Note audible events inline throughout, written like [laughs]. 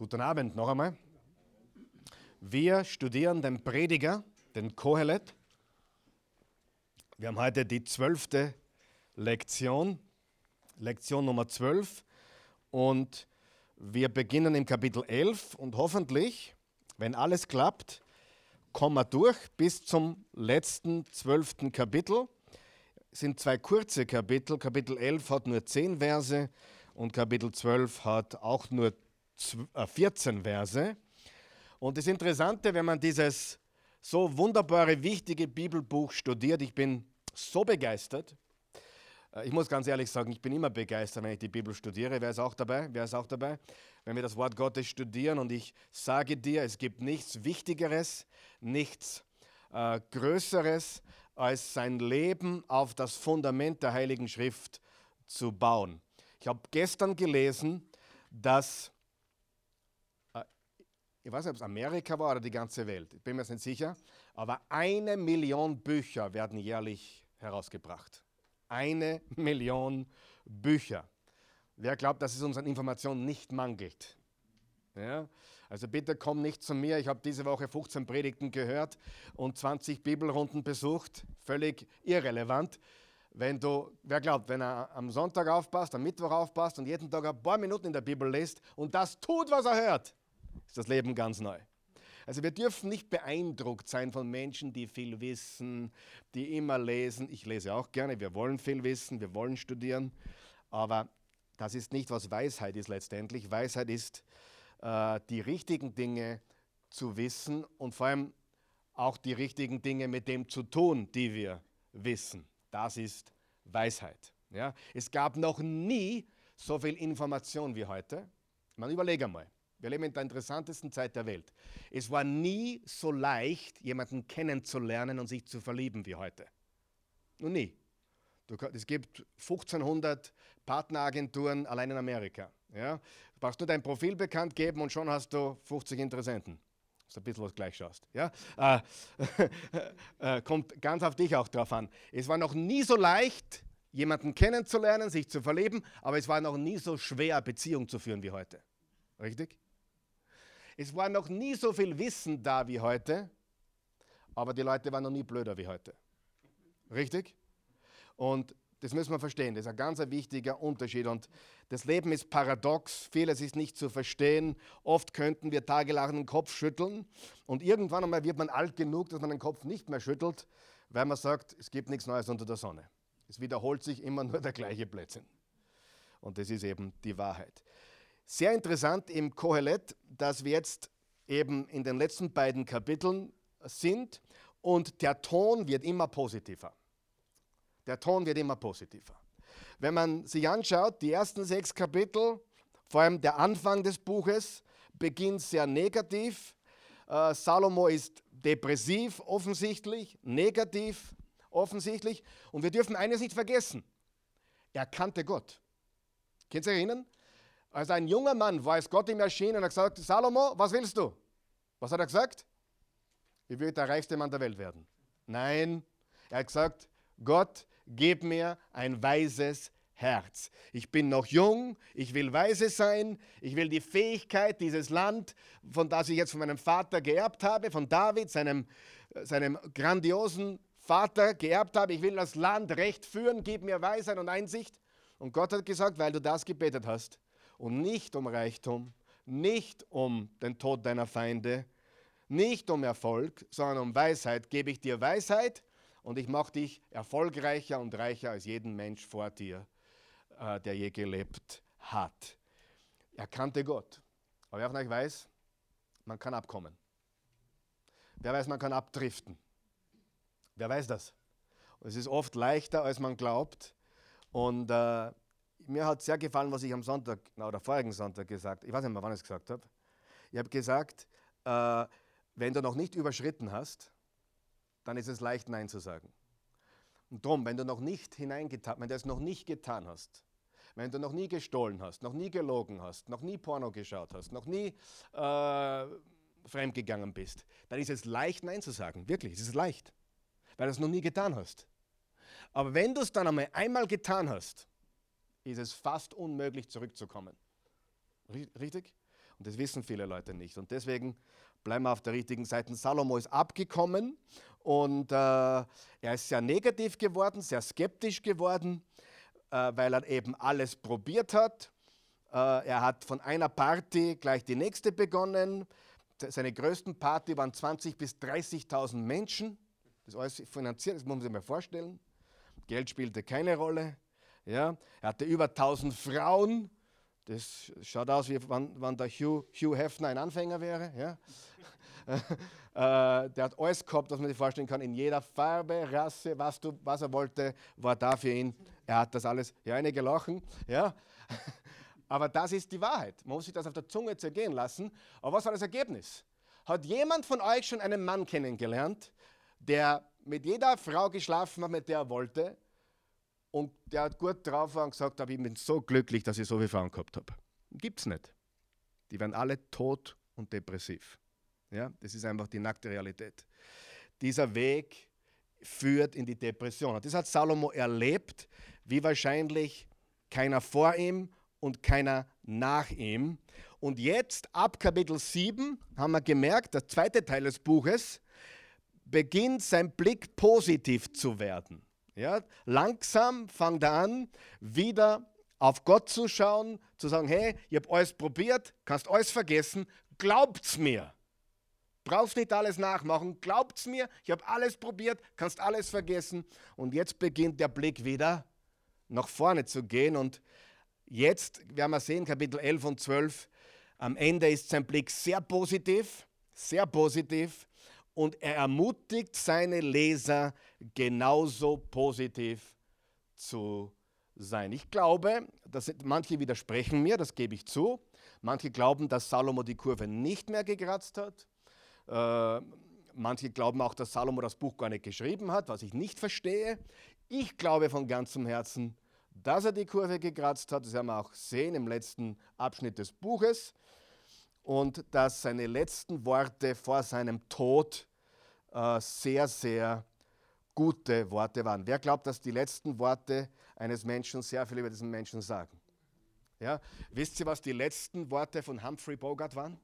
Guten Abend noch einmal. Wir studieren den Prediger, den Kohelet. Wir haben heute die zwölfte Lektion, Lektion Nummer 12. Und wir beginnen im Kapitel 11 und hoffentlich, wenn alles klappt, kommen wir durch bis zum letzten zwölften Kapitel. Es sind zwei kurze Kapitel. Kapitel 11 hat nur zehn Verse und Kapitel 12 hat auch nur 14 äh, Verse. Und das Interessante, wenn man dieses so wunderbare, wichtige Bibelbuch studiert, ich bin so begeistert. Äh, ich muss ganz ehrlich sagen, ich bin immer begeistert, wenn ich die Bibel studiere. Wer ist auch dabei? Wer ist auch dabei? Wenn wir das Wort Gottes studieren und ich sage dir, es gibt nichts Wichtigeres, nichts äh, Größeres, als sein Leben auf das Fundament der Heiligen Schrift zu bauen. Ich habe gestern gelesen, dass ich weiß nicht, ob es Amerika war oder die ganze Welt, ich bin mir nicht sicher, aber eine Million Bücher werden jährlich herausgebracht. Eine Million Bücher. Wer glaubt, dass es uns an Informationen nicht mangelt? Ja? Also bitte komm nicht zu mir. Ich habe diese Woche 15 Predigten gehört und 20 Bibelrunden besucht. Völlig irrelevant. Wenn du, wer glaubt, wenn er am Sonntag aufpasst, am Mittwoch aufpasst und jeden Tag ein paar Minuten in der Bibel liest und das tut, was er hört, ist das Leben ganz neu. Also wir dürfen nicht beeindruckt sein von Menschen, die viel wissen, die immer lesen. Ich lese auch gerne, wir wollen viel wissen, wir wollen studieren, aber das ist nicht, was Weisheit ist letztendlich. Weisheit ist, äh, die richtigen Dinge zu wissen und vor allem auch die richtigen Dinge mit dem zu tun, die wir wissen. Das ist Weisheit. Ja? Es gab noch nie so viel Information wie heute. Man überlege mal. Wir leben in der interessantesten Zeit der Welt. Es war nie so leicht, jemanden kennenzulernen und sich zu verlieben wie heute. Noch nie. es gibt 1500 Partneragenturen allein in Amerika. Ja? Du brauchst nur dein Profil bekannt geben und schon hast du 50 Interessenten. Das ist ein bisschen was gleich schaust. Ja? Äh, [laughs] äh, kommt ganz auf dich auch drauf an. Es war noch nie so leicht, jemanden kennenzulernen, sich zu verlieben, aber es war noch nie so schwer, Beziehung zu führen wie heute. Richtig? Es war noch nie so viel Wissen da wie heute, aber die Leute waren noch nie blöder wie heute. Richtig? Und das müssen wir verstehen. Das ist ein ganz wichtiger Unterschied. Und das Leben ist paradox. Vieles ist nicht zu verstehen. Oft könnten wir tagelang den Kopf schütteln. Und irgendwann einmal wird man alt genug, dass man den Kopf nicht mehr schüttelt, weil man sagt, es gibt nichts Neues unter der Sonne. Es wiederholt sich immer nur der gleiche Blödsinn. Und das ist eben die Wahrheit. Sehr interessant im Kohelet, dass wir jetzt eben in den letzten beiden Kapiteln sind und der Ton wird immer positiver. Der Ton wird immer positiver. Wenn man sich anschaut, die ersten sechs Kapitel, vor allem der Anfang des Buches, beginnt sehr negativ. Äh, Salomo ist depressiv offensichtlich, negativ offensichtlich. Und wir dürfen eines nicht vergessen. Er kannte Gott. Könnt ihr euch erinnern? Als ein junger Mann war es Gott ihm erschienen und hat gesagt, Salomo, was willst du? Was hat er gesagt? Ich will der reichste Mann der Welt werden. Nein, er hat gesagt, Gott, gib mir ein weises Herz. Ich bin noch jung, ich will weise sein, ich will die Fähigkeit, dieses Land, von das ich jetzt von meinem Vater geerbt habe, von David, seinem, seinem grandiosen Vater geerbt habe, ich will das Land recht führen, gib mir Weisheit und Einsicht. Und Gott hat gesagt, weil du das gebetet hast, und nicht um Reichtum, nicht um den Tod deiner Feinde, nicht um Erfolg, sondern um Weisheit. Gebe ich dir Weisheit und ich mache dich erfolgreicher und reicher als jeden Mensch vor dir, äh, der je gelebt hat. Er kannte Gott. Aber wer von euch weiß, man kann abkommen. Wer weiß, man kann abdriften. Wer weiß das? Und es ist oft leichter, als man glaubt. Und äh, mir hat sehr gefallen, was ich am Sonntag oder vorigen Sonntag gesagt habe. Ich weiß nicht mehr, wann ich es gesagt habe. Ich habe gesagt, äh, wenn du noch nicht überschritten hast, dann ist es leicht, Nein zu sagen. Und darum, wenn du noch nicht hineingetan, wenn du es noch nicht getan hast, wenn du noch nie gestohlen hast, noch nie gelogen hast, noch nie Porno geschaut hast, noch nie äh, fremdgegangen bist, dann ist es leicht, Nein zu sagen. Wirklich, es ist leicht, weil du es noch nie getan hast. Aber wenn du es dann einmal, einmal getan hast, ist es fast unmöglich zurückzukommen. Richtig? Und das wissen viele Leute nicht. Und deswegen bleiben wir auf der richtigen Seite. Salomo ist abgekommen und äh, er ist sehr negativ geworden, sehr skeptisch geworden, äh, weil er eben alles probiert hat. Äh, er hat von einer Party gleich die nächste begonnen. Seine größten Party waren 20.000 bis 30.000 Menschen. Das alles finanziert, das muss man sich mal vorstellen. Geld spielte keine Rolle. Ja. Er hatte über 1000 Frauen. Das schaut aus, wie wann, wann der Hugh, Hugh Hefner ein Anfänger wäre. Ja. [laughs] äh, der hat alles gehabt, was man sich vorstellen kann, in jeder Farbe, Rasse, was, du, was er wollte, war da für ihn. Er hat das alles, ja, einige lachen, ja. [laughs] Aber das ist die Wahrheit. Man muss sich das auf der Zunge zergehen lassen. Aber was war das Ergebnis? Hat jemand von euch schon einen Mann kennengelernt, der mit jeder Frau geschlafen hat, mit der er wollte und der hat gut drauf und gesagt ich bin so glücklich, dass ich so viele Frauen gehabt habe? Gibt es nicht. Die werden alle tot und depressiv. Ja, das ist einfach die nackte Realität. Dieser Weg führt in die Depression. Und das hat Salomo erlebt, wie wahrscheinlich keiner vor ihm und keiner nach ihm. Und jetzt, ab Kapitel 7, haben wir gemerkt, der zweite Teil des Buches, beginnt sein Blick positiv zu werden. Ja, langsam fängt er an, wieder auf Gott zu schauen, zu sagen, hey, ich habe alles probiert, kannst alles vergessen, glaubt's mir. Brauchst nicht alles nachmachen, glaubt's mir, ich habe alles probiert, kannst alles vergessen. Und jetzt beginnt der Blick wieder nach vorne zu gehen und Jetzt werden wir sehen, Kapitel 11 und 12, am Ende ist sein Blick sehr positiv, sehr positiv und er ermutigt seine Leser genauso positiv zu sein. Ich glaube, dass manche widersprechen mir, das gebe ich zu. Manche glauben, dass Salomo die Kurve nicht mehr gekratzt hat. Äh, manche glauben auch, dass Salomo das Buch gar nicht geschrieben hat, was ich nicht verstehe. Ich glaube von ganzem Herzen, dass er die Kurve gekratzt hat. Das werden wir auch sehen im letzten Abschnitt des Buches. Und dass seine letzten Worte vor seinem Tod äh, sehr, sehr gute Worte waren. Wer glaubt, dass die letzten Worte eines Menschen sehr viel über diesen Menschen sagen? Ja? Wisst ihr, was die letzten Worte von Humphrey Bogart waren?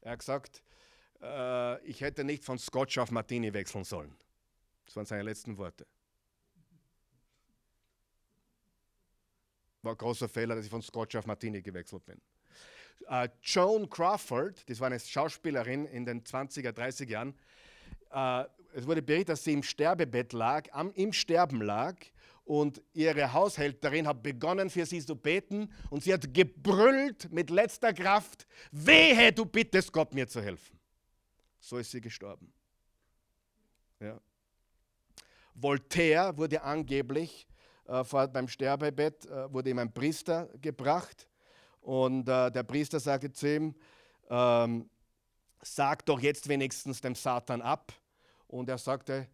Er hat gesagt, äh, ich hätte nicht von Scotch auf Martini wechseln sollen. Das waren seine letzten Worte. War ein großer Fehler, dass ich von Scotch auf Martini gewechselt bin. Uh, Joan Crawford, das war eine Schauspielerin in den 20er, 30er Jahren. Uh, es wurde berichtet, dass sie im Sterbebett lag, am, im Sterben lag und ihre Haushälterin hat begonnen für sie zu beten und sie hat gebrüllt mit letzter Kraft, wehe, du bittest Gott mir zu helfen. So ist sie gestorben. Ja. Voltaire wurde angeblich äh, vor, beim Sterbebett äh, wurde ihm ein Priester gebracht und äh, der Priester sagte zu ihm, ähm, sag doch jetzt wenigstens dem Satan ab. Und er sagte,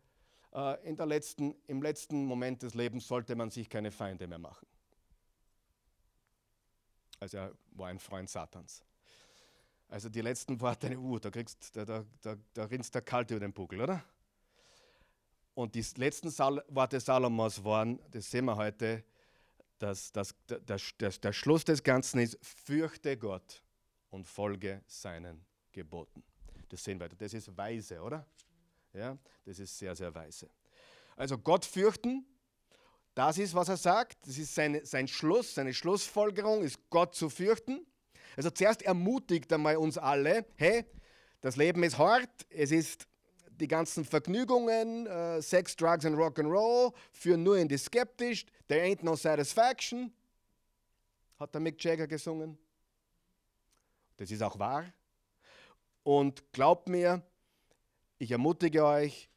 äh, in der letzten, im letzten Moment des Lebens sollte man sich keine Feinde mehr machen. Also er war ein Freund Satans. Also die letzten Worte, [laughs] uh, da, kriegst, da, da, da, da rinnst der Kalt über den Buckel, oder? Und die letzten Sal Worte Salomos waren, das sehen wir heute, dass, dass, dass, dass der Schluss des Ganzen ist, fürchte Gott und folge seinen Geboten. Das sehen wir. Das ist weise, oder? Ja, das ist sehr, sehr weise. Also Gott fürchten, das ist, was er sagt. Das ist seine, sein Schluss, seine Schlussfolgerung ist Gott zu fürchten. Also zuerst ermutigt er mal uns alle, hey, das Leben ist hart, es ist die ganzen Vergnügungen, uh, Sex, Drugs and Rock'n'Roll führen nur in die Skeptisch. There ain't no satisfaction, hat der Mick Jagger gesungen. Das ist auch wahr. Und glaubt mir, ich ermutige euch,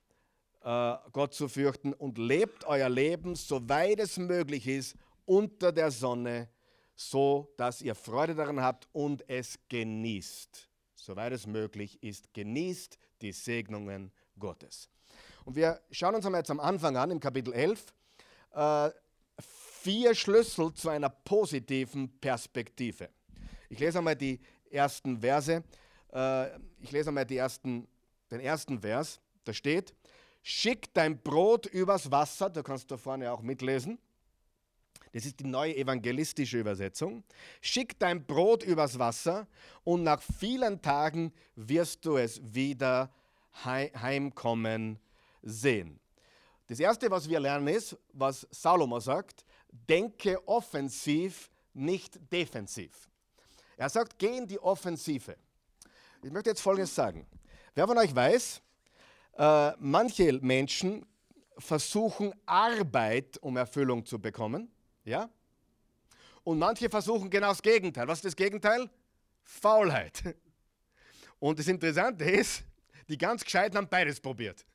uh, Gott zu fürchten und lebt euer Leben, soweit es möglich ist, unter der Sonne, so dass ihr Freude daran habt und es genießt. Soweit es möglich ist, genießt die Segnungen Gottes. Und wir schauen uns einmal jetzt am Anfang an, im Kapitel 11, äh, vier Schlüssel zu einer positiven Perspektive. Ich lese einmal die ersten Verse. Äh, ich lese einmal die ersten, den ersten Vers. Da steht, schick dein Brot übers Wasser, da kannst du vorne auch mitlesen. Das ist die neue evangelistische Übersetzung. Schick dein Brot übers Wasser und nach vielen Tagen wirst du es wieder heimkommen sehen. Das Erste, was wir lernen, ist, was Salomo sagt, denke offensiv, nicht defensiv. Er sagt, geh in die Offensive. Ich möchte jetzt Folgendes sagen. Wer von euch weiß, äh, manche Menschen versuchen Arbeit, um Erfüllung zu bekommen. Ja? Und manche versuchen genau das Gegenteil. Was ist das Gegenteil? Faulheit. Und das Interessante ist, die ganz Gescheiten haben beides probiert.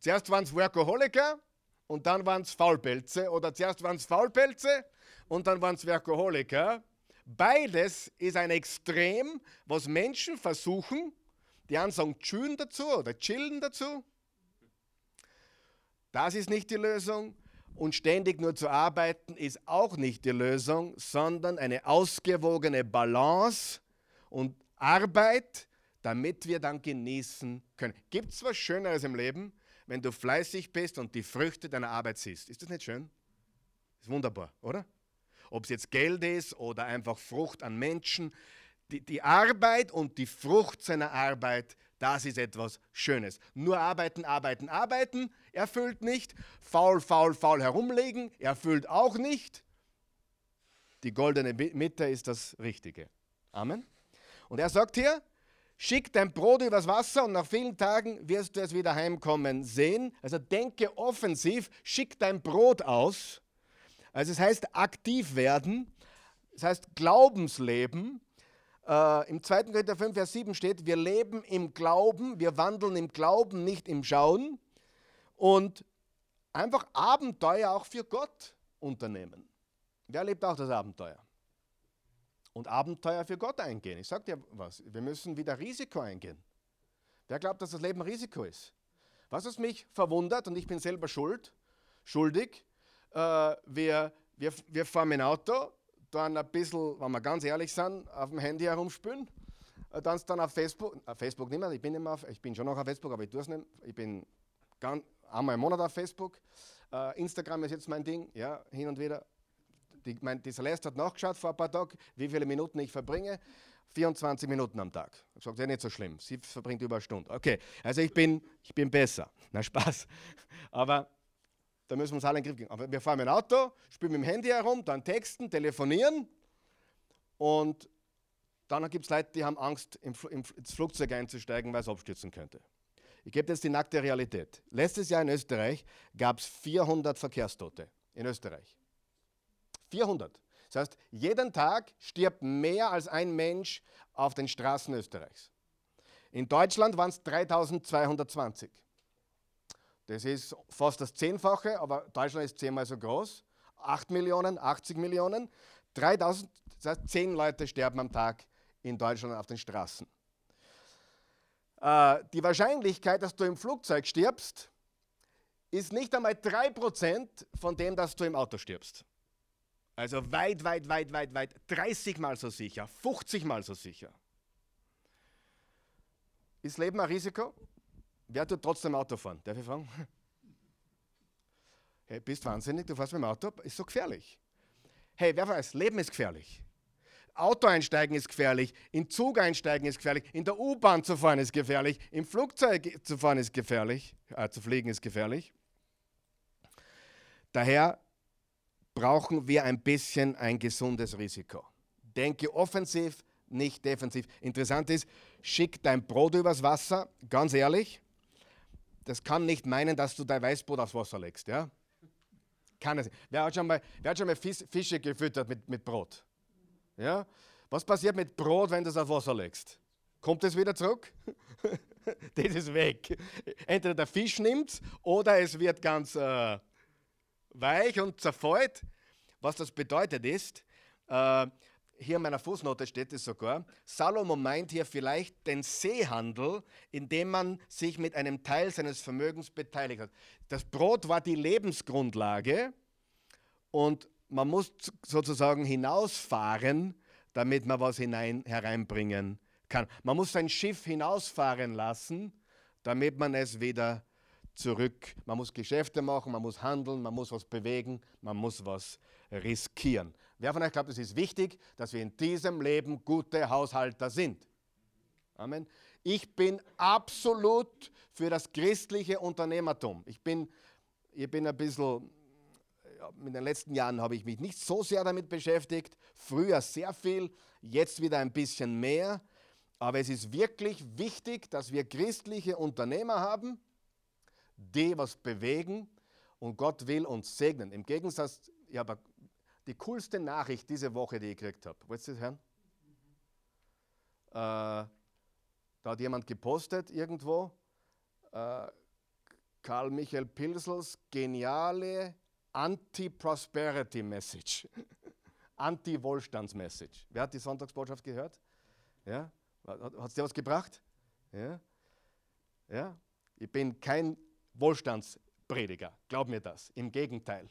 Zuerst waren es Workaholiker und dann waren es Faulpelze. Oder zuerst waren es Faulpelze und dann waren es Workaholiker. Beides ist ein Extrem, was Menschen versuchen. Die einen sagen chillen dazu oder chillen dazu. Das ist nicht die Lösung. Und ständig nur zu arbeiten ist auch nicht die Lösung, sondern eine ausgewogene Balance und Arbeit, damit wir dann genießen können. Gibt es was Schöneres im Leben, wenn du fleißig bist und die Früchte deiner Arbeit siehst? Ist das nicht schön? Ist wunderbar, oder? Ob es jetzt Geld ist oder einfach Frucht an Menschen. Die, die Arbeit und die Frucht seiner Arbeit, das ist etwas Schönes. Nur arbeiten, arbeiten, arbeiten erfüllt nicht. Faul, faul, faul herumlegen erfüllt auch nicht. Die goldene Mitte ist das Richtige. Amen. Und er sagt hier, schick dein Brot übers Wasser und nach vielen Tagen wirst du es wieder heimkommen sehen. Also denke offensiv, schick dein Brot aus also es heißt aktiv werden, es heißt Glaubensleben. Äh, Im 2. Korinther 5, Vers 7 steht, wir leben im Glauben, wir wandeln im Glauben, nicht im Schauen. Und einfach Abenteuer auch für Gott unternehmen. Wer lebt auch das Abenteuer? Und Abenteuer für Gott eingehen. Ich sage dir was, wir müssen wieder Risiko eingehen. Wer glaubt, dass das Leben Risiko ist? Was es mich verwundert, und ich bin selber schuld, schuldig, äh, wir, wir, wir fahren dem Auto, dann ein bisschen, wenn wir ganz ehrlich sind, auf dem Handy herumspülen. Äh, dann dann auf Facebook, auf Facebook nicht mehr, ich bin, nicht mehr auf, ich bin schon noch auf Facebook, aber ich tue es nicht. Ich bin ganz, einmal im Monat auf Facebook. Uh, Instagram ist jetzt mein Ding, ja, hin und wieder. Die, mein, die Celeste hat nachgeschaut vor ein paar Tagen, wie viele Minuten ich verbringe. 24 Minuten am Tag. Ich sage, ja nicht so schlimm. Sie verbringt über eine Stunde. Okay, also ich bin, ich bin besser. Na Spaß. [laughs] Aber da müssen wir uns alle in den Griff kriegen. Aber wir fahren mit dem Auto, spielen mit dem Handy herum, dann texten, telefonieren und dann gibt es Leute, die haben Angst, ins Flugzeug einzusteigen, weil es abstürzen könnte. Ich gebe jetzt die nackte Realität. Letztes Jahr in Österreich gab es 400 Verkehrstote in Österreich. 400. Das heißt, jeden Tag stirbt mehr als ein Mensch auf den Straßen Österreichs. In Deutschland waren es 3220. Das ist fast das Zehnfache, aber Deutschland ist zehnmal so groß. 8 Millionen, 80 Millionen, 3000, das heißt 10 Leute sterben am Tag in Deutschland auf den Straßen. Äh, die Wahrscheinlichkeit, dass du im Flugzeug stirbst, ist nicht einmal 3% von dem, dass du im Auto stirbst. Also weit, weit, weit, weit, weit, 30 mal so sicher, 50 mal so sicher. Ist Leben ein Risiko? Wer tut trotzdem Auto fahren? Darf ich fragen? [laughs] Hey, bist wahnsinnig, du fährst mit dem Auto, ist so gefährlich. Hey, wer weiß, Leben ist gefährlich. Auto einsteigen ist gefährlich, in Zug einsteigen ist gefährlich, in der U-Bahn zu fahren ist gefährlich, im Flugzeug zu fahren ist gefährlich, äh, zu fliegen ist gefährlich. Daher brauchen wir ein bisschen ein gesundes Risiko. Denke offensiv, nicht defensiv. Interessant ist, schick dein Brot übers Wasser, ganz ehrlich das kann nicht meinen, dass du dein Weißbrot aufs Wasser legst. Ja? Kann es nicht. Wer hat schon mal, wer hat schon mal Fische gefüttert mit, mit Brot? Ja? Was passiert mit Brot, wenn du es aufs Wasser legst? Kommt es wieder zurück? [laughs] das ist weg. Entweder der Fisch nimmt oder es wird ganz äh, weich und zerfällt. Was das bedeutet ist, äh, hier in meiner Fußnote steht es sogar, Salomo meint hier vielleicht den Seehandel, indem man sich mit einem Teil seines Vermögens beteiligt hat. Das Brot war die Lebensgrundlage und man muss sozusagen hinausfahren, damit man was hinein, hereinbringen kann. Man muss sein Schiff hinausfahren lassen, damit man es wieder zurück. Man muss Geschäfte machen, man muss handeln, man muss was bewegen, man muss was riskieren. Wer von euch glaubt, es ist wichtig, dass wir in diesem Leben gute Haushalter sind? Amen. Ich bin absolut für das christliche Unternehmertum. Ich bin, ich bin ein bisschen, in den letzten Jahren habe ich mich nicht so sehr damit beschäftigt, früher sehr viel, jetzt wieder ein bisschen mehr. Aber es ist wirklich wichtig, dass wir christliche Unternehmer haben, die was bewegen und Gott will uns segnen. Im Gegensatz, ich habe die coolste Nachricht diese Woche, die ich gekriegt habe. Wollt ihr das hören? Äh, da hat jemand gepostet irgendwo, äh, Karl Michael Pilsels geniale Anti-Prosperity-Message, [laughs] Anti-Wohlstands-Message. Wer hat die Sonntagsbotschaft gehört? Ja? Hat es dir was gebracht? Ja? Ja? Ich bin kein Wohlstandsprediger, glaub mir das, im Gegenteil.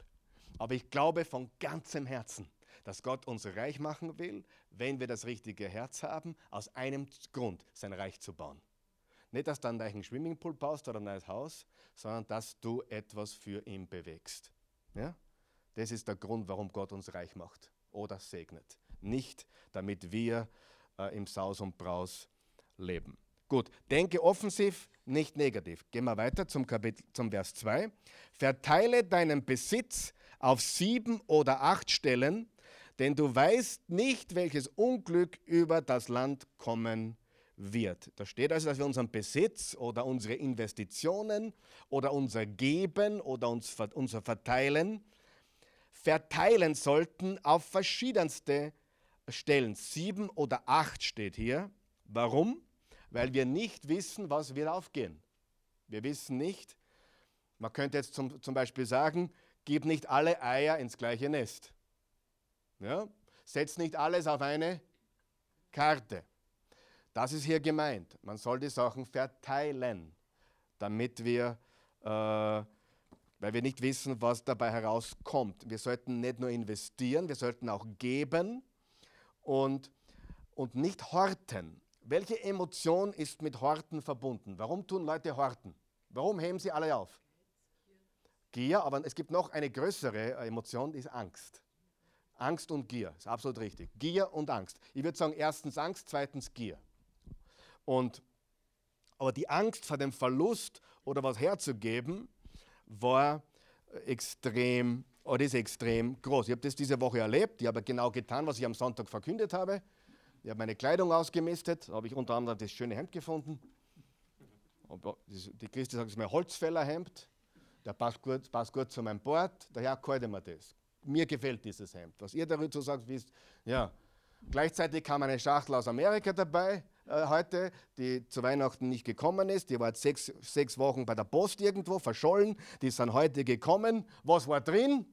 Aber ich glaube von ganzem Herzen, dass Gott uns reich machen will, wenn wir das richtige Herz haben, aus einem Grund, sein Reich zu bauen. Nicht, dass du einen neuen Swimmingpool baust oder ein neues Haus, sondern dass du etwas für ihn bewegst. Ja? Das ist der Grund, warum Gott uns reich macht oder segnet. Nicht, damit wir äh, im Saus und Braus leben. Gut, denke offensiv, nicht negativ. Gehen wir weiter zum, Kapitel, zum Vers 2. Verteile deinen Besitz auf sieben oder acht Stellen, denn du weißt nicht, welches Unglück über das Land kommen wird. Da steht also, dass wir unseren Besitz oder unsere Investitionen oder unser Geben oder uns, unser Verteilen verteilen sollten auf verschiedenste Stellen. Sieben oder acht steht hier. Warum? Weil wir nicht wissen, was wird aufgehen. Wir wissen nicht, man könnte jetzt zum, zum Beispiel sagen, gib nicht alle Eier ins gleiche Nest. Ja? Setz nicht alles auf eine Karte. Das ist hier gemeint. Man soll die Sachen verteilen, damit wir, äh, weil wir nicht wissen, was dabei herauskommt. Wir sollten nicht nur investieren, wir sollten auch geben und, und nicht horten. Welche Emotion ist mit Horten verbunden? Warum tun Leute Horten? Warum heben sie alle auf? Gier, aber es gibt noch eine größere Emotion, die ist Angst. Angst und Gier, ist absolut richtig. Gier und Angst. Ich würde sagen, erstens Angst, zweitens Gier. Und, aber die Angst vor dem Verlust oder was herzugeben, war extrem oder ist extrem groß. Ich habe das diese Woche erlebt. Ich habe genau getan, was ich am Sonntag verkündet habe. Ich habe meine Kleidung ausgemistet, da habe ich unter anderem das schöne Hemd gefunden. Die Christi sagt, es ist mein Holzfällerhemd. Der passt gut, passt gut zu meinem Bord, daher kalte mir das. Mir gefällt dieses Hemd. Was ihr dazu sagt, wisst, ja. Gleichzeitig kam eine Schachtel aus Amerika dabei äh, heute, die zu Weihnachten nicht gekommen ist. Die war sechs, sechs Wochen bei der Post irgendwo verschollen. Die dann heute gekommen. Was war drin?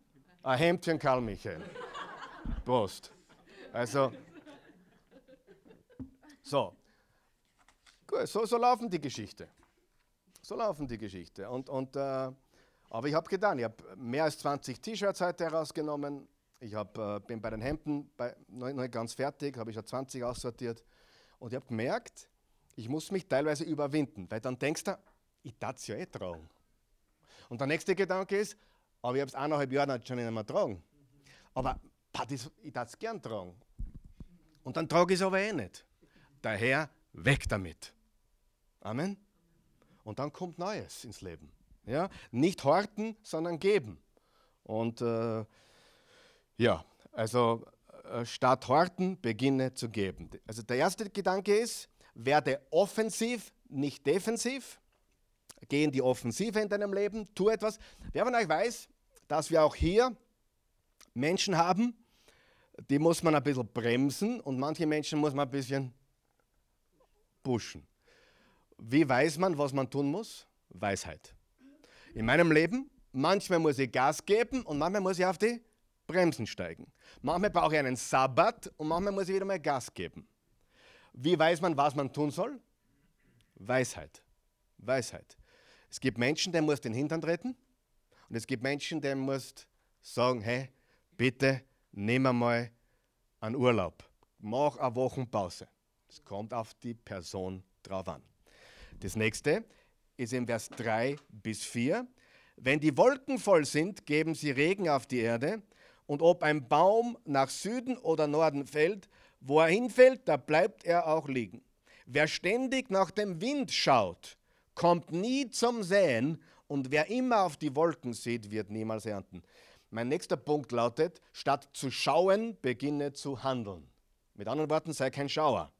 Ein Hemdchen Karl Michael. Prost. Also, so. Gut, so, so laufen die Geschichte. So laufen die Geschichte. Und, und äh, aber ich habe getan, ich habe mehr als 20 T-Shirts heute herausgenommen. Ich hab, äh, bin bei den Hemden bei, noch, nicht ganz fertig, habe ich schon 20 aussortiert. Und ich habe gemerkt, ich muss mich teilweise überwinden, weil dann denkst du, ich darf es ja eh tragen. Und der nächste Gedanke ist, aber ich habe es eineinhalb Jahre schon nicht mehr tragen. Aber ich darf es gern tragen. Und dann trage ich es aber eh nicht. Daher weg damit. Amen. Und dann kommt Neues ins Leben. Ja? Nicht horten, sondern geben. Und äh, ja, also äh, statt horten, beginne zu geben. Also der erste Gedanke ist, werde offensiv, nicht defensiv. Geh in die Offensive in deinem Leben, tu etwas. Wer von euch weiß, dass wir auch hier Menschen haben, die muss man ein bisschen bremsen und manche Menschen muss man ein bisschen pushen. Wie weiß man, was man tun muss? Weisheit in meinem Leben. Manchmal muss ich Gas geben und manchmal muss ich auf die Bremsen steigen. Manchmal brauche ich einen Sabbat und manchmal muss ich wieder mal Gas geben. Wie weiß man, was man tun soll? Weisheit. Weisheit. Es gibt Menschen, denen muss den Hintern treten und es gibt Menschen, denen muss sagen, hey, bitte nimm mal einen Urlaub. Mach eine Wochenpause. Es kommt auf die Person drauf an. Das nächste, ist in Vers 3 bis 4. Wenn die Wolken voll sind, geben sie Regen auf die Erde. Und ob ein Baum nach Süden oder Norden fällt, wo er hinfällt, da bleibt er auch liegen. Wer ständig nach dem Wind schaut, kommt nie zum Säen und wer immer auf die Wolken sieht, wird niemals ernten. Mein nächster Punkt lautet, statt zu schauen, beginne zu handeln. Mit anderen Worten, sei kein Schauer.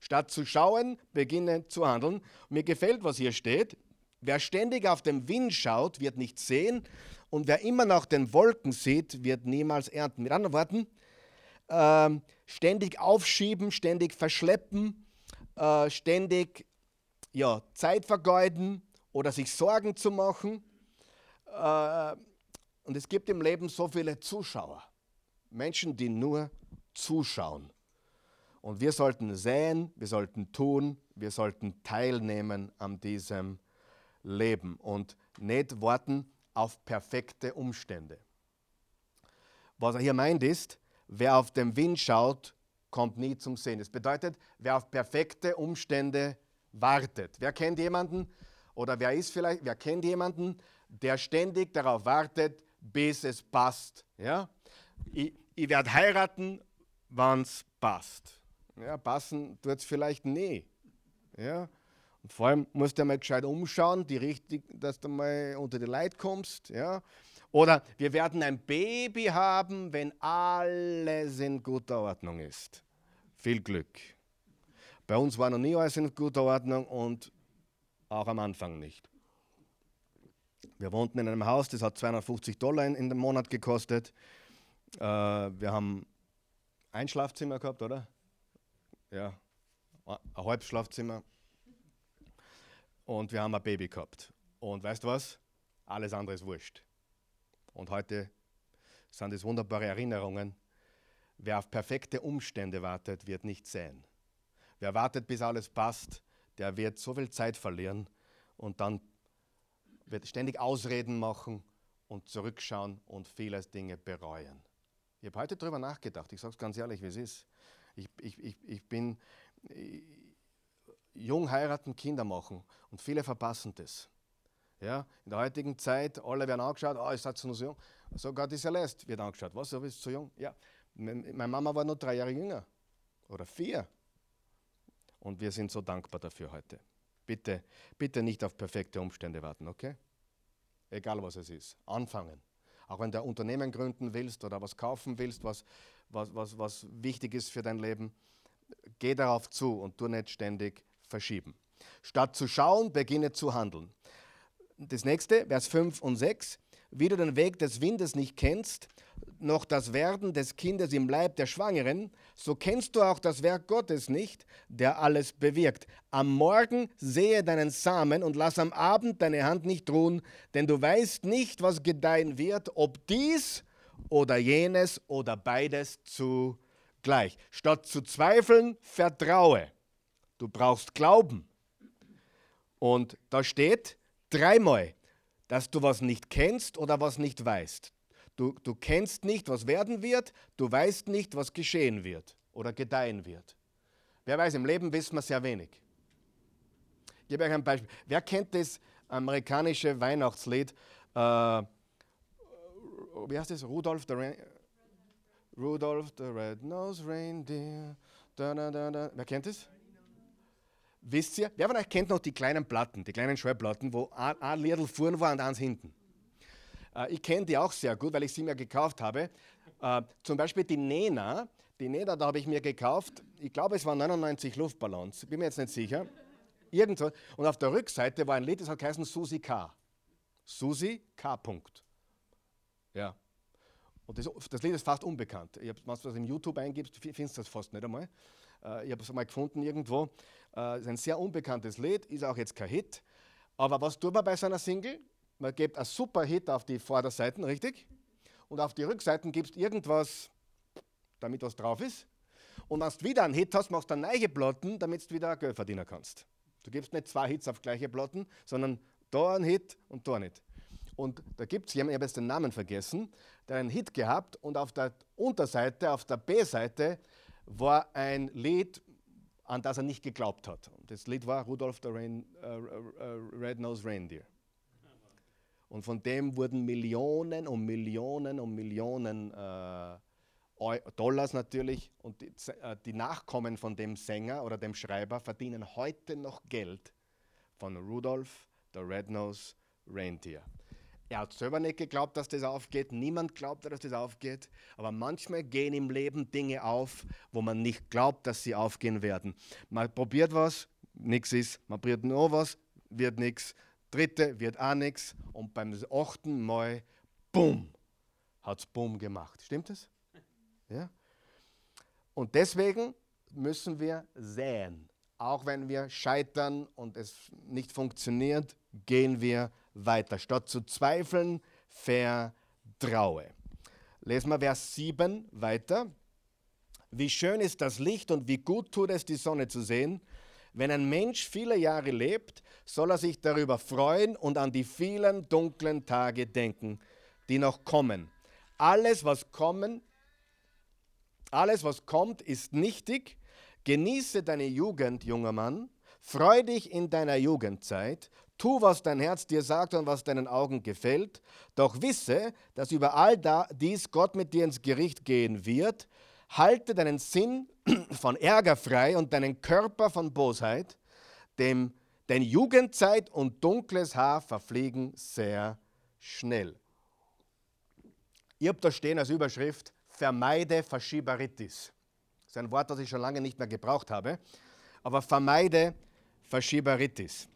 Statt zu schauen, beginne zu handeln. Mir gefällt, was hier steht. Wer ständig auf den Wind schaut, wird nicht sehen. Und wer immer nach den Wolken sieht, wird niemals ernten. Mit anderen Worten, äh, ständig aufschieben, ständig verschleppen, äh, ständig ja, Zeit vergeuden oder sich Sorgen zu machen. Äh, und es gibt im Leben so viele Zuschauer. Menschen, die nur zuschauen. Und wir sollten sehen, wir sollten tun, wir sollten teilnehmen an diesem Leben und nicht warten auf perfekte Umstände. Was er hier meint ist, wer auf den Wind schaut, kommt nie zum Sehen. Das bedeutet, wer auf perfekte Umstände wartet. Wer kennt jemanden oder wer ist vielleicht, wer kennt jemanden, der ständig darauf wartet, bis es passt. Ja? Ich, ich werde heiraten, wann es passt. Ja, passen tut es vielleicht nie. Ja? Und vor allem musst du mal gescheit umschauen, die richtig, dass du mal unter die Leute kommst. Ja? Oder wir werden ein Baby haben, wenn alles in guter Ordnung ist. Viel Glück. Bei uns war noch nie alles in guter Ordnung und auch am Anfang nicht. Wir wohnten in einem Haus, das hat 250 Dollar in, in dem Monat gekostet. Äh, wir haben ein Schlafzimmer gehabt, oder? Ja, ein halbes Schlafzimmer. Und wir haben ein Baby gehabt. Und weißt du was? Alles andere ist wurscht. Und heute sind es wunderbare Erinnerungen. Wer auf perfekte Umstände wartet, wird nicht sehen. Wer wartet, bis alles passt, der wird so viel Zeit verlieren und dann wird ständig Ausreden machen und zurückschauen und viele Dinge bereuen. Ich habe heute darüber nachgedacht, ich sage es ganz ehrlich, wie es ist. Ich, ich, ich, ich bin ich, jung heiraten, Kinder machen und viele verpassen das. Ja, in der heutigen Zeit, alle werden angeschaut, oh, ist das noch so jung? Sogar die Celeste wird angeschaut. Was, du bist zu jung? Ja, meine Mama war nur drei Jahre jünger oder vier. Und wir sind so dankbar dafür heute. Bitte, bitte nicht auf perfekte Umstände warten, okay? Egal was es ist. Anfangen. Auch wenn du ein Unternehmen gründen willst oder was kaufen willst, was, was, was, was wichtig ist für dein Leben, geh darauf zu und tu nicht ständig verschieben. Statt zu schauen, beginne zu handeln. Das nächste, Vers 5 und 6. Wie du den Weg des Windes nicht kennst, noch das Werden des Kindes im Leib der Schwangeren, so kennst du auch das Werk Gottes nicht, der alles bewirkt. Am Morgen sehe deinen Samen und lass am Abend deine Hand nicht ruhen, denn du weißt nicht, was gedeihen wird, ob dies oder jenes oder beides zugleich. Statt zu zweifeln, vertraue. Du brauchst Glauben. Und da steht dreimal, dass du was nicht kennst oder was nicht weißt. Du, du kennst nicht, was werden wird, du weißt nicht, was geschehen wird oder gedeihen wird. Wer weiß, im Leben wissen wir sehr wenig. Ich gebe euch ein Beispiel. Wer kennt das amerikanische Weihnachtslied? Äh, wie heißt das? Rudolph the, Rain Rudolph the Red-Nosed Reindeer. Da, da, da, Wer kennt das? Wisst ihr, wer von euch kennt noch die kleinen Platten, die kleinen Schallplatten, wo ein, ein Liedl vorn war und eins hinten? Äh, ich kenne die auch sehr gut, weil ich sie mir gekauft habe. Äh, zum Beispiel die Nena. Die Nena, da habe ich mir gekauft, ich glaube, es waren 99 Luftballons, bin mir jetzt nicht sicher. Irgendwo. Und auf der Rückseite war ein Lied, das hat geheißen Susi K. Susi K. Punkt. Ja. Und das, das, Lied ist fast unbekannt. Ich hab, wenn du das im YouTube eingibst, findest du das fast nicht einmal. Äh, ich habe es mal gefunden irgendwo. Es ist ein sehr unbekanntes Lied, ist auch jetzt kein Hit. Aber was tut man bei seiner Single? Man gibt einen super Hit auf die Vorderseiten, richtig? Und auf die Rückseiten gibst irgendwas, damit was drauf ist. Und wenn du wieder einen Hit hast, machst du neue Platten, damit du wieder Geld verdienen kannst. Du gibst nicht zwei Hits auf gleiche Platten, sondern da ein Hit und da nicht. Und da gibt es jemanden, ich habe jetzt den Namen vergessen, der einen Hit gehabt und auf der Unterseite, auf der B-Seite, war ein Lied an das er nicht geglaubt hat. Und das Lied war Rudolph the Rain, uh, uh, Red-Nosed Reindeer. Und von dem wurden Millionen und Millionen und Millionen äh, Dollars natürlich. Und die, äh, die, Nachkommen von dem Sänger oder dem Schreiber verdienen heute noch Geld von Rudolph the Red-Nosed Reindeer. Er hat selber nicht geglaubt, dass das aufgeht. Niemand glaubte, dass das aufgeht. Aber manchmal gehen im Leben Dinge auf, wo man nicht glaubt, dass sie aufgehen werden. Man probiert was, nichts ist. Man probiert nur was, wird nichts. Dritte wird auch nichts. Und beim achten Mal, bumm, hat es bumm gemacht. Stimmt das? [laughs] Ja? Und deswegen müssen wir säen. Auch wenn wir scheitern und es nicht funktioniert, gehen wir weiter. Statt zu zweifeln, vertraue. Lesen wir Vers 7 weiter. Wie schön ist das Licht und wie gut tut es, die Sonne zu sehen. Wenn ein Mensch viele Jahre lebt, soll er sich darüber freuen und an die vielen dunklen Tage denken, die noch kommen. Alles, was kommen, alles, was kommt, ist nichtig. Genieße deine Jugend, junger Mann. Freu dich in deiner Jugendzeit. Tu, was dein Herz dir sagt und was deinen Augen gefällt. Doch wisse, dass über all dies Gott mit dir ins Gericht gehen wird. Halte deinen Sinn [clears throat] von Ärger frei und deinen Körper von Bosheit, dem, denn Jugendzeit und dunkles Haar verfliegen sehr schnell. Ihr habt da stehen als Überschrift, vermeide Verschieberitis. Das ist ein Wort, das ich schon lange nicht mehr gebraucht habe. Aber vermeide Verschieberitis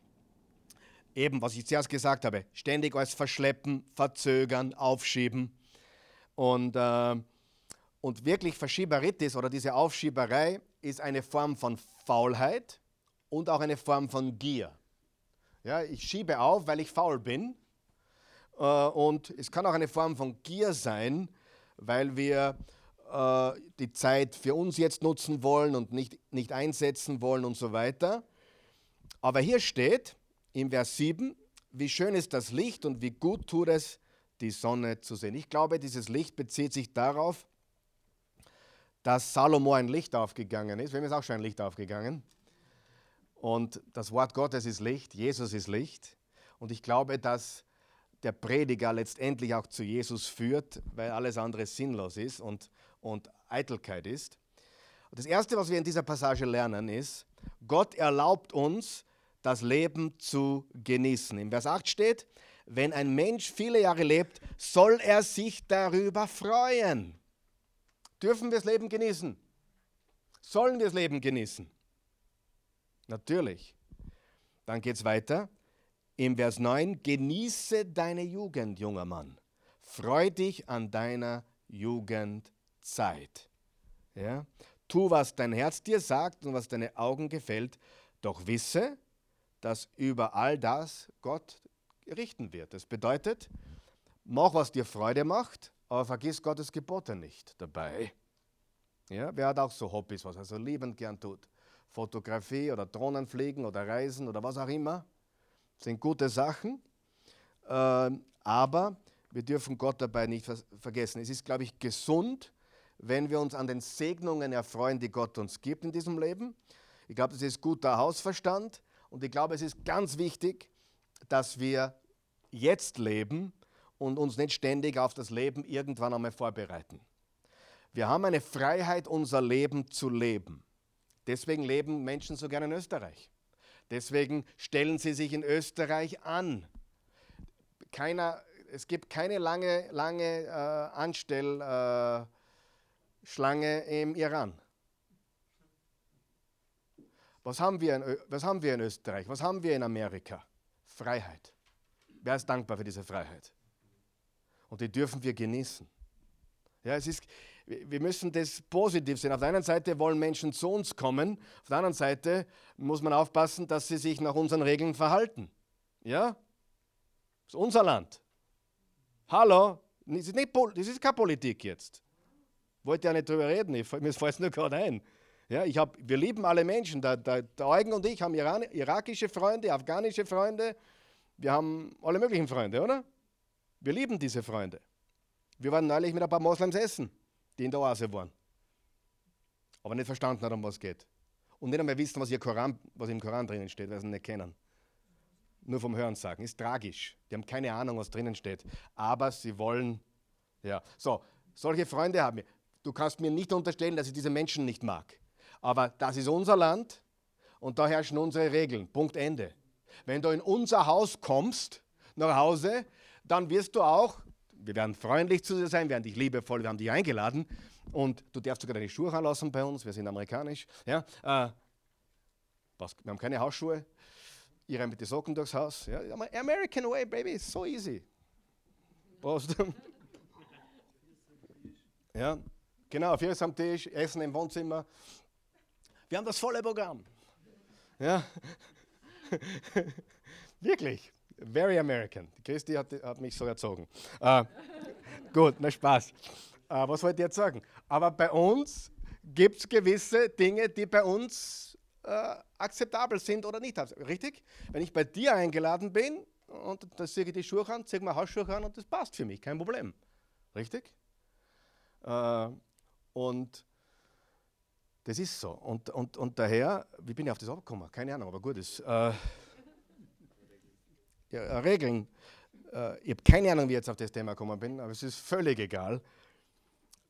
eben, was ich zuerst gesagt habe, ständig alles verschleppen, verzögern, aufschieben. Und, äh, und wirklich Verschieberitis oder diese Aufschieberei ist eine Form von Faulheit und auch eine Form von Gier. Ja, ich schiebe auf, weil ich faul bin. Äh, und es kann auch eine Form von Gier sein, weil wir äh, die Zeit für uns jetzt nutzen wollen und nicht, nicht einsetzen wollen und so weiter. Aber hier steht, im Vers 7, wie schön ist das Licht und wie gut tut es, die Sonne zu sehen. Ich glaube, dieses Licht bezieht sich darauf, dass Salomo ein Licht aufgegangen ist. Wem ist auch schon ein Licht aufgegangen? Und das Wort Gottes ist Licht, Jesus ist Licht. Und ich glaube, dass der Prediger letztendlich auch zu Jesus führt, weil alles andere sinnlos ist und, und Eitelkeit ist. Und das Erste, was wir in dieser Passage lernen, ist, Gott erlaubt uns, das Leben zu genießen. Im Vers 8 steht, wenn ein Mensch viele Jahre lebt, soll er sich darüber freuen. Dürfen wir das Leben genießen? Sollen wir das Leben genießen? Natürlich. Dann geht es weiter. Im Vers 9, genieße deine Jugend, junger Mann. Freu dich an deiner Jugendzeit. Ja? Tu, was dein Herz dir sagt und was deine Augen gefällt, doch wisse, dass über all das Gott richten wird. Das bedeutet, mach, was dir Freude macht, aber vergiss Gottes Gebote nicht dabei. Ja, wer hat auch so Hobbys, was er so liebend gern tut? Fotografie oder Drohnenfliegen oder Reisen oder was auch immer. Sind gute Sachen, äh, aber wir dürfen Gott dabei nicht vergessen. Es ist, glaube ich, gesund, wenn wir uns an den Segnungen erfreuen, die Gott uns gibt in diesem Leben. Ich glaube, das ist guter Hausverstand. Und ich glaube, es ist ganz wichtig, dass wir jetzt leben und uns nicht ständig auf das Leben irgendwann einmal vorbereiten. Wir haben eine Freiheit, unser Leben zu leben. Deswegen leben Menschen so gerne in Österreich. Deswegen stellen sie sich in Österreich an. Keiner, es gibt keine lange, lange äh, Anstellschlange äh, im Iran. Was haben, wir in, was haben wir in Österreich? Was haben wir in Amerika? Freiheit. Wer ist dankbar für diese Freiheit? Und die dürfen wir genießen. Ja, es ist, wir müssen das positiv sehen. Auf der einen Seite wollen Menschen zu uns kommen, auf der anderen Seite muss man aufpassen, dass sie sich nach unseren Regeln verhalten. Ja? Das ist unser Land. Hallo, das ist, nicht, das ist keine Politik jetzt. Wollte ja nicht drüber reden, ich, mir fällt es nur gerade ein. Ja, ich hab, wir lieben alle Menschen. Der, der, der Eugen und ich haben Iran, irakische Freunde, afghanische Freunde. Wir haben alle möglichen Freunde, oder? Wir lieben diese Freunde. Wir waren neulich mit ein paar Moslems essen, die in der Oase waren. Aber nicht verstanden haben, um was es geht. und nicht einmal wissen, was, ihr Koran, was im Koran drinnen steht, weil sie ihn nicht kennen. Nur vom Hören sagen. Ist tragisch. Die haben keine Ahnung, was drinnen steht. Aber sie wollen, ja. So, solche Freunde haben wir. Du kannst mir nicht unterstellen, dass ich diese Menschen nicht mag. Aber das ist unser Land und da herrschen unsere Regeln. Punkt Ende. Wenn du in unser Haus kommst, nach Hause, dann wirst du auch, wir werden freundlich zu dir sein, wir werden dich liebevoll, wir haben dich eingeladen und du darfst sogar deine Schuhe anlassen bei uns, wir sind amerikanisch. Ja, äh, wir haben keine Hausschuhe, ihr rennt mit den Socken durchs Haus. Ja, American way, baby, so easy. Prost. [laughs] ja, genau, Vieres am Tisch, Essen im Wohnzimmer. Wir haben das volle Programm. Ja. [laughs] Wirklich. Very American. Christi hat, hat mich so erzogen. Uh, gut, na Spaß. Uh, was wollte ich jetzt sagen? Aber bei uns gibt es gewisse Dinge, die bei uns uh, akzeptabel sind oder nicht. Richtig? Wenn ich bei dir eingeladen bin und da sehe ich die Schuhe an, ziehe mir Hausschuhe an und das passt für mich, kein Problem. Richtig? und das ist so. Und, und, und daher, wie bin ich auf das abgekommen? Keine Ahnung, aber gut ist. Äh, ja, Regeln. Äh, ich habe keine Ahnung, wie ich jetzt auf das Thema gekommen bin, aber es ist völlig egal.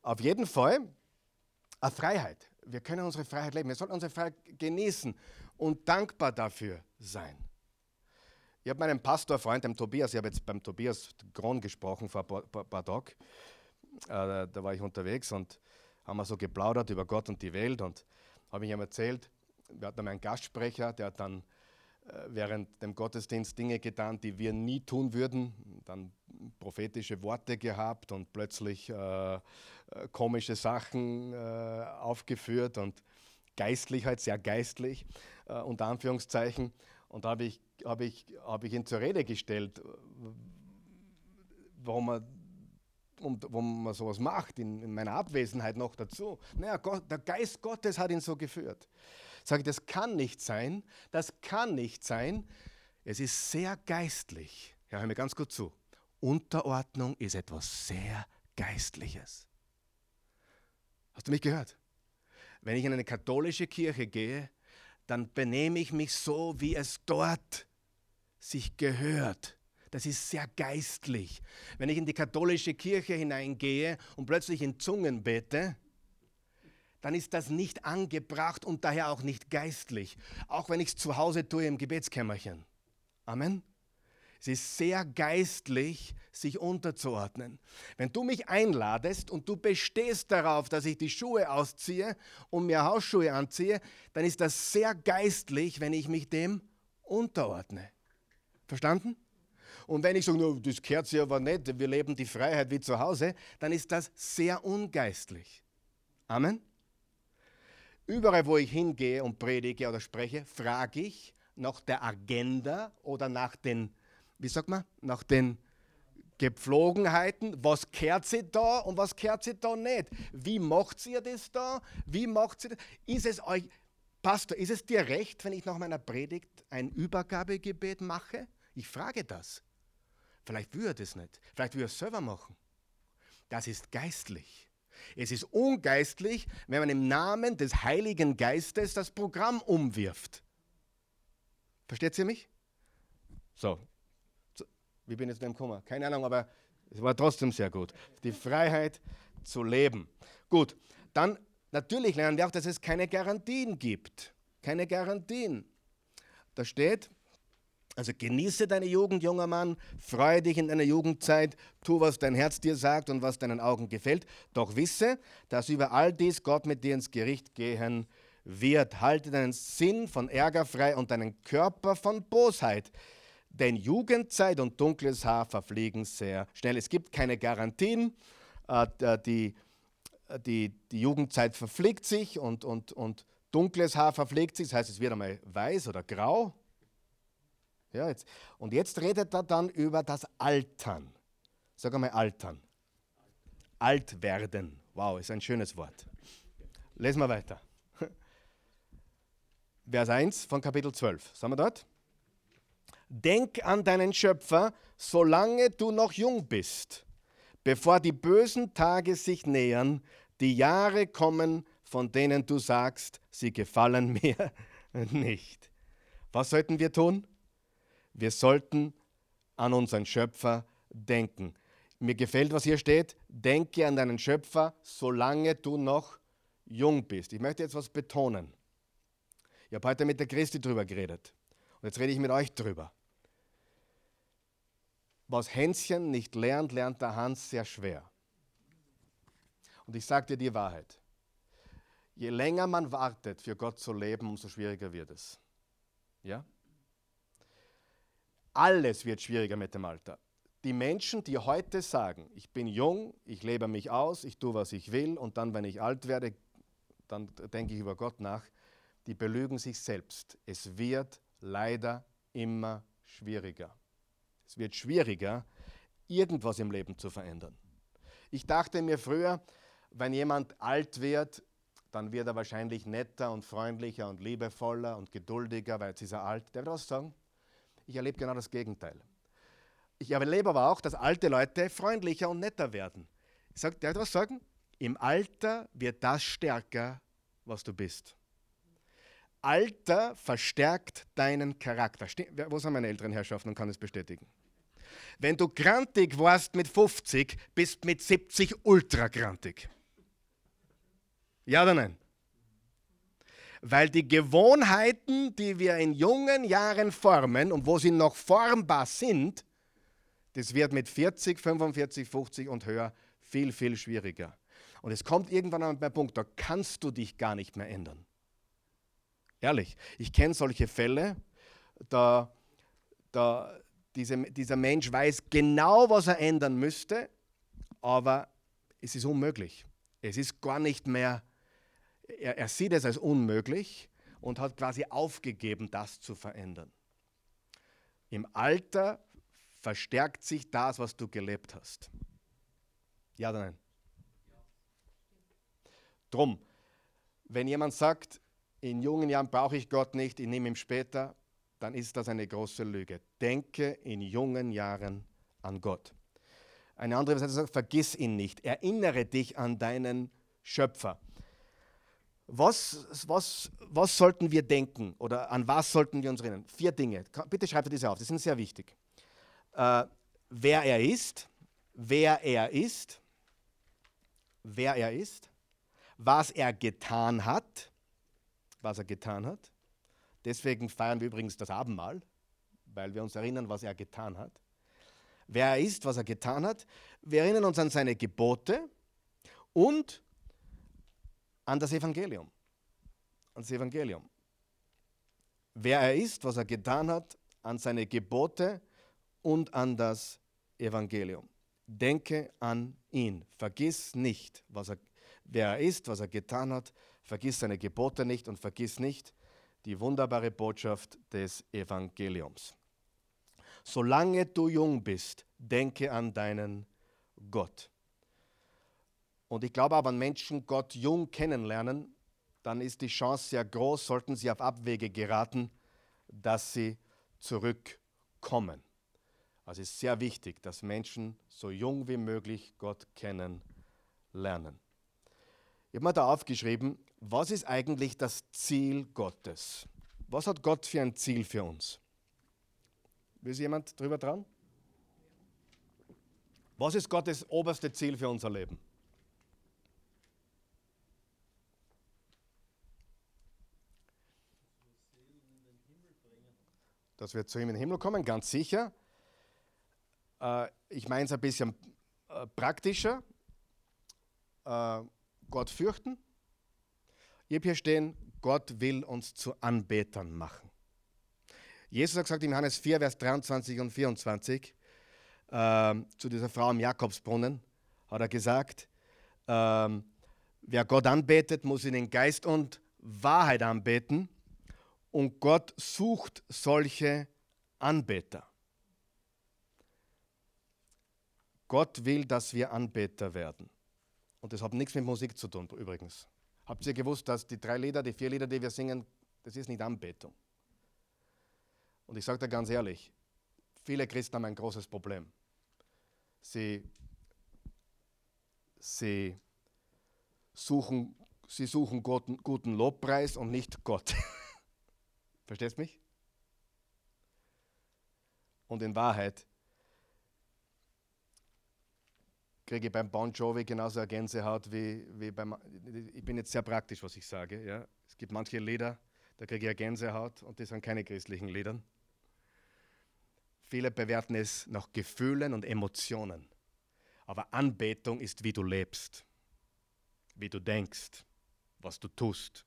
Auf jeden Fall eine Freiheit. Wir können unsere Freiheit leben. Wir sollten unsere Freiheit genießen und dankbar dafür sein. Ich habe meinen Pastorfreund, dem Tobias, ich habe jetzt beim Tobias Gron gesprochen vor ein paar, paar, paar Tagen. Äh, da war ich unterwegs und haben wir so geplaudert über Gott und die Welt und habe ich ihm erzählt, wir hatten einen Gastsprecher, der hat dann äh, während dem Gottesdienst Dinge getan, die wir nie tun würden, dann prophetische Worte gehabt und plötzlich äh, äh komische Sachen äh, aufgeführt und geistlich halt, sehr geistlich, äh, unter Anführungszeichen. Und da habe ich, hab ich, hab ich ihn zur Rede gestellt, warum er und wo man sowas macht, in, in, meiner Abwesenheit noch dazu. Naja, Gott, der Geist Gottes hat ihn so geführt. Sage ich, das kann nicht sein, das kann nicht sein. Es ist sehr geistlich. Ja, hör mir ganz gut zu. Unterordnung ist etwas sehr Geistliches. Hast du mich gehört? Wenn ich in eine katholische Kirche gehe, dann benehme ich mich so, wie es dort sich gehört. Das ist sehr geistlich. Wenn ich in die katholische Kirche hineingehe und plötzlich in Zungen bete, dann ist das nicht angebracht und daher auch nicht geistlich. Auch wenn ich es zu Hause tue im Gebetskämmerchen. Amen. Es ist sehr geistlich, sich unterzuordnen. Wenn du mich einladest und du bestehst darauf, dass ich die Schuhe ausziehe und mir Hausschuhe anziehe, dann ist das sehr geistlich, wenn ich mich dem unterordne. Verstanden? Und wenn ich sage, no, das gehört sich aber nicht, wir leben die Freiheit wie zu Hause, dann ist das sehr ungeistlich. Amen. Überall, wo ich hingehe und predige oder spreche, frage ich nach der Agenda oder nach den, wie sagt man, nach den Gepflogenheiten, was kehrt sie da und was kehrt sie da nicht? Wie macht ihr das da? Wie macht sie das? Ist es euch, Pastor, ist es dir recht, wenn ich nach meiner Predigt ein Übergabegebet mache? Ich frage das. Vielleicht will er das nicht. Vielleicht will er es selber machen. Das ist geistlich. Es ist ungeistlich, wenn man im Namen des Heiligen Geistes das Programm umwirft. Versteht ihr mich? So. Wie bin ich zu dem gekommen? Keine Ahnung, aber es war trotzdem sehr gut. Die Freiheit zu leben. Gut, dann natürlich lernen wir auch, dass es keine Garantien gibt. Keine Garantien. Da steht, also genieße deine Jugend, junger Mann, freue dich in deiner Jugendzeit, tu, was dein Herz dir sagt und was deinen Augen gefällt. Doch wisse, dass über all dies Gott mit dir ins Gericht gehen wird. Halte deinen Sinn von Ärger frei und deinen Körper von Bosheit. Denn Jugendzeit und dunkles Haar verfliegen sehr schnell. Es gibt keine Garantien. Äh, die, die, die Jugendzeit verfliegt sich und, und, und dunkles Haar verpflegt sich. Das heißt, es wird einmal weiß oder grau ja, jetzt. Und jetzt redet er dann über das Altern. Sag einmal Altern. Alt werden. Wow, ist ein schönes Wort. Lesen wir weiter. [laughs] Vers 1 von Kapitel 12. Sind wir dort? Denk an deinen Schöpfer, solange du noch jung bist, bevor die bösen Tage sich nähern, die Jahre kommen von denen du sagst, sie gefallen [laughs] mir nicht. Was sollten wir tun? Wir sollten an unseren Schöpfer denken. Mir gefällt, was hier steht. Denke an deinen Schöpfer, solange du noch jung bist. Ich möchte jetzt was betonen. Ich habe heute mit der Christi drüber geredet. Und jetzt rede ich mit euch drüber. Was Hänschen nicht lernt, lernt der Hans sehr schwer. Und ich sage dir die Wahrheit. Je länger man wartet, für Gott zu leben, umso schwieriger wird es. Ja? Alles wird schwieriger mit dem Alter. Die Menschen, die heute sagen, ich bin jung, ich lebe mich aus, ich tue, was ich will und dann, wenn ich alt werde, dann denke ich über Gott nach, die belügen sich selbst. Es wird leider immer schwieriger. Es wird schwieriger, irgendwas im Leben zu verändern. Ich dachte mir früher, wenn jemand alt wird, dann wird er wahrscheinlich netter und freundlicher und liebevoller und geduldiger, weil jetzt ist er alt. Der wird was sagen? Ich erlebe genau das Gegenteil. Ich erlebe aber auch, dass alte Leute freundlicher und netter werden. Sage, der wird was sagen? Im Alter wird das stärker, was du bist. Alter verstärkt deinen Charakter. Wo sind meine älteren Herrschaften und kann es bestätigen? Wenn du grantig warst mit 50, bist mit 70 ultra grantig. Ja oder nein? Weil die Gewohnheiten, die wir in jungen Jahren formen und wo sie noch formbar sind, das wird mit 40, 45, 50 und höher viel, viel schwieriger. Und es kommt irgendwann an einen Punkt, da kannst du dich gar nicht mehr ändern. Ehrlich, ich kenne solche Fälle, da, da diese, dieser Mensch weiß genau, was er ändern müsste, aber es ist unmöglich. Es ist gar nicht mehr er, er sieht es als unmöglich und hat quasi aufgegeben, das zu verändern. Im Alter verstärkt sich das, was du gelebt hast. Ja oder nein? Drum, wenn jemand sagt, in jungen Jahren brauche ich Gott nicht, ich nehme ihn später, dann ist das eine große Lüge. Denke in jungen Jahren an Gott. Eine andere Seite sagt, vergiss ihn nicht, erinnere dich an deinen Schöpfer. Was, was, was sollten wir denken oder an was sollten wir uns erinnern? Vier Dinge. Bitte schreibt diese auf, die sind sehr wichtig. Äh, wer er ist, wer er ist, wer er ist, was er getan hat, was er getan hat. Deswegen feiern wir übrigens das Abendmahl, weil wir uns erinnern, was er getan hat. Wer er ist, was er getan hat. Wir erinnern uns an seine Gebote und an das Evangelium. An das Evangelium. Wer er ist, was er getan hat, an seine Gebote und an das Evangelium. Denke an ihn. Vergiss nicht, was er, wer er ist, was er getan hat. Vergiss seine Gebote nicht und vergiss nicht die wunderbare Botschaft des Evangeliums. Solange du jung bist, denke an deinen Gott. Und ich glaube aber, wenn Menschen Gott jung kennenlernen, dann ist die Chance sehr groß, sollten sie auf Abwege geraten, dass sie zurückkommen. Also es ist sehr wichtig, dass Menschen so jung wie möglich Gott kennenlernen. Ich habe mir da aufgeschrieben, was ist eigentlich das Ziel Gottes? Was hat Gott für ein Ziel für uns? Will sich jemand drüber trauen? Was ist Gottes oberste Ziel für unser Leben? Dass wir zu ihm in den Himmel kommen, ganz sicher. Äh, ich meine es ein bisschen äh, praktischer. Äh, Gott fürchten. Ich habe hier stehen, Gott will uns zu Anbetern machen. Jesus hat gesagt in Johannes 4, Vers 23 und 24 äh, zu dieser Frau im Jakobsbrunnen, hat er gesagt, äh, wer Gott anbetet, muss ihn in Geist und Wahrheit anbeten. Und Gott sucht solche Anbeter. Gott will, dass wir Anbeter werden. Und das hat nichts mit Musik zu tun, übrigens. Habt ihr gewusst, dass die drei Lieder, die vier Lieder, die wir singen, das ist nicht Anbetung. Und ich sage dir ganz ehrlich, viele Christen haben ein großes Problem. Sie, sie suchen sie suchen guten, guten Lobpreis und nicht Gott. [laughs] Verstehst mich? Und in Wahrheit kriege ich beim Bon Jovi genauso eine Gänsehaut wie, wie beim. Ich bin jetzt sehr praktisch, was ich sage. Ja? Es gibt manche Lieder, da kriege ich eine Gänsehaut und das sind keine christlichen Lieder. Viele bewerten es nach Gefühlen und Emotionen. Aber Anbetung ist, wie du lebst, wie du denkst, was du tust.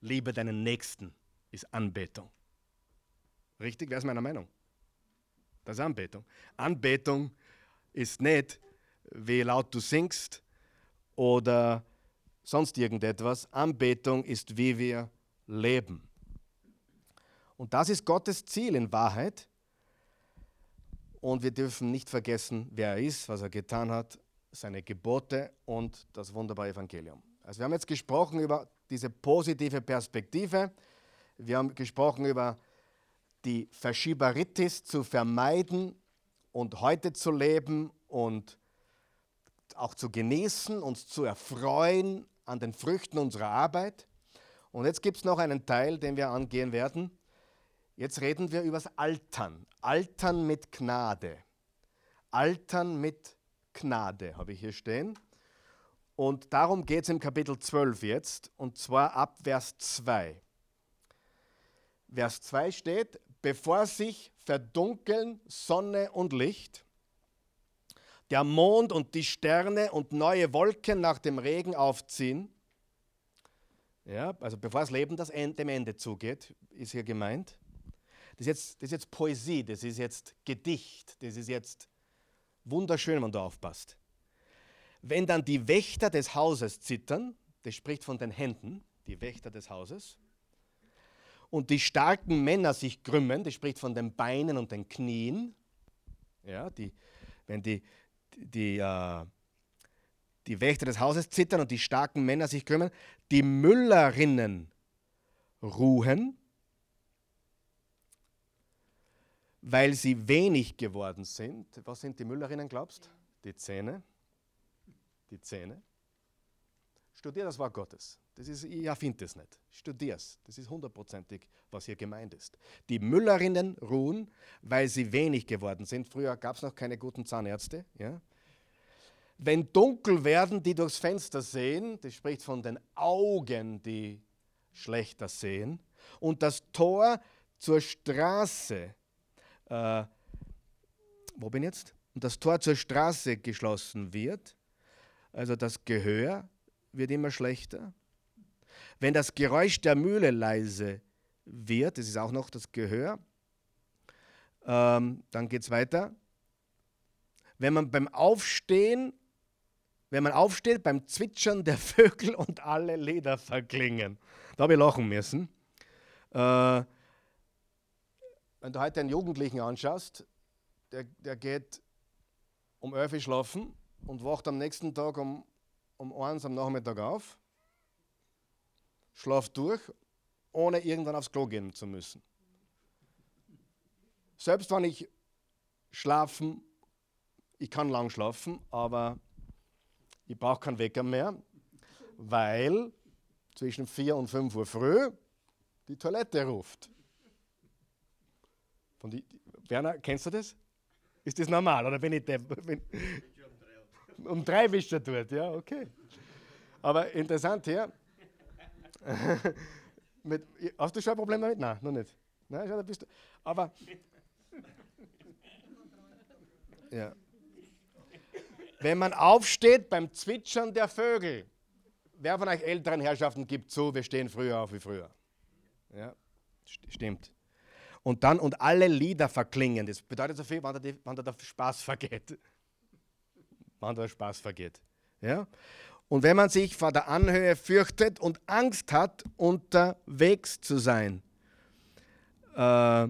Liebe deinen Nächsten ist Anbetung. Richtig? Wer ist meiner Meinung? Das ist Anbetung. Anbetung ist nicht, wie laut du singst oder sonst irgendetwas. Anbetung ist, wie wir leben. Und das ist Gottes Ziel in Wahrheit. Und wir dürfen nicht vergessen, wer er ist, was er getan hat, seine Gebote und das wunderbare Evangelium. Also wir haben jetzt gesprochen über diese positive Perspektive. Wir haben gesprochen über die Verschieberitis zu vermeiden und heute zu leben und auch zu genießen, uns zu erfreuen an den Früchten unserer Arbeit. Und jetzt gibt es noch einen Teil, den wir angehen werden. Jetzt reden wir über das Altern. Altern mit Gnade. Altern mit Gnade habe ich hier stehen. Und darum geht es im Kapitel 12 jetzt, und zwar ab Vers 2. Vers 2 steht, bevor sich verdunkeln Sonne und Licht, der Mond und die Sterne und neue Wolken nach dem Regen aufziehen, ja, also bevor das Leben das Ende, dem Ende zugeht, ist hier gemeint. Das ist, jetzt, das ist jetzt Poesie, das ist jetzt Gedicht, das ist jetzt wunderschön, wenn man da aufpasst. Wenn dann die Wächter des Hauses zittern, das spricht von den Händen, die Wächter des Hauses, und die starken Männer sich krümmen, das spricht von den Beinen und den Knien, ja, die, wenn die, die, äh, die Wächter des Hauses zittern und die starken Männer sich krümmen, die Müllerinnen ruhen, weil sie wenig geworden sind. Was sind die Müllerinnen, glaubst Die Zähne. Die Zähne. Studier das Wort Gottes. Das ist, ich erfinde es nicht. Studier es. Das ist hundertprozentig, was hier gemeint ist. Die Müllerinnen ruhen, weil sie wenig geworden sind. Früher gab es noch keine guten Zahnärzte. Ja? Wenn dunkel werden, die durchs Fenster sehen, das spricht von den Augen, die schlechter sehen, und das Tor zur Straße, äh, wo bin ich jetzt? Und das Tor zur Straße geschlossen wird, also das Gehör wird immer schlechter. Wenn das Geräusch der Mühle leise wird, das ist auch noch das Gehör, ähm, dann geht es weiter. Wenn man beim Aufstehen wenn man aufsteht beim Zwitschern der Vögel und alle Leder verklingen. Da habe ich lachen müssen. Äh, wenn du heute einen Jugendlichen anschaust, der, der geht um 11 Uhr schlafen und wacht am nächsten Tag um, um 1 am Nachmittag auf, schlaft durch, ohne irgendwann aufs Klo gehen zu müssen. Selbst wenn ich schlafen, ich kann lang schlafen, aber ich brauche keinen Wecker mehr, weil zwischen 4 und 5 Uhr früh die Toilette ruft. Von die, Werner, kennst du das? Ist das normal oder bin ich der? Bin, um drei bist du dort, ja, okay. Aber interessant hier. [laughs] mit, hast du schon ein Problem damit? Nein, noch nicht. Nein, schau, da bist du. Aber. Ja wenn man aufsteht beim Zwitschern der Vögel. Wer von euch älteren Herrschaften gibt zu, wir stehen früher auf wie früher? Ja, stimmt. Und dann, und alle Lieder verklingen. Das bedeutet so viel, wann der, wann der Spaß vergeht. Wann der Spaß vergeht. Ja? Und wenn man sich vor der Anhöhe fürchtet und Angst hat, unterwegs zu sein. Äh,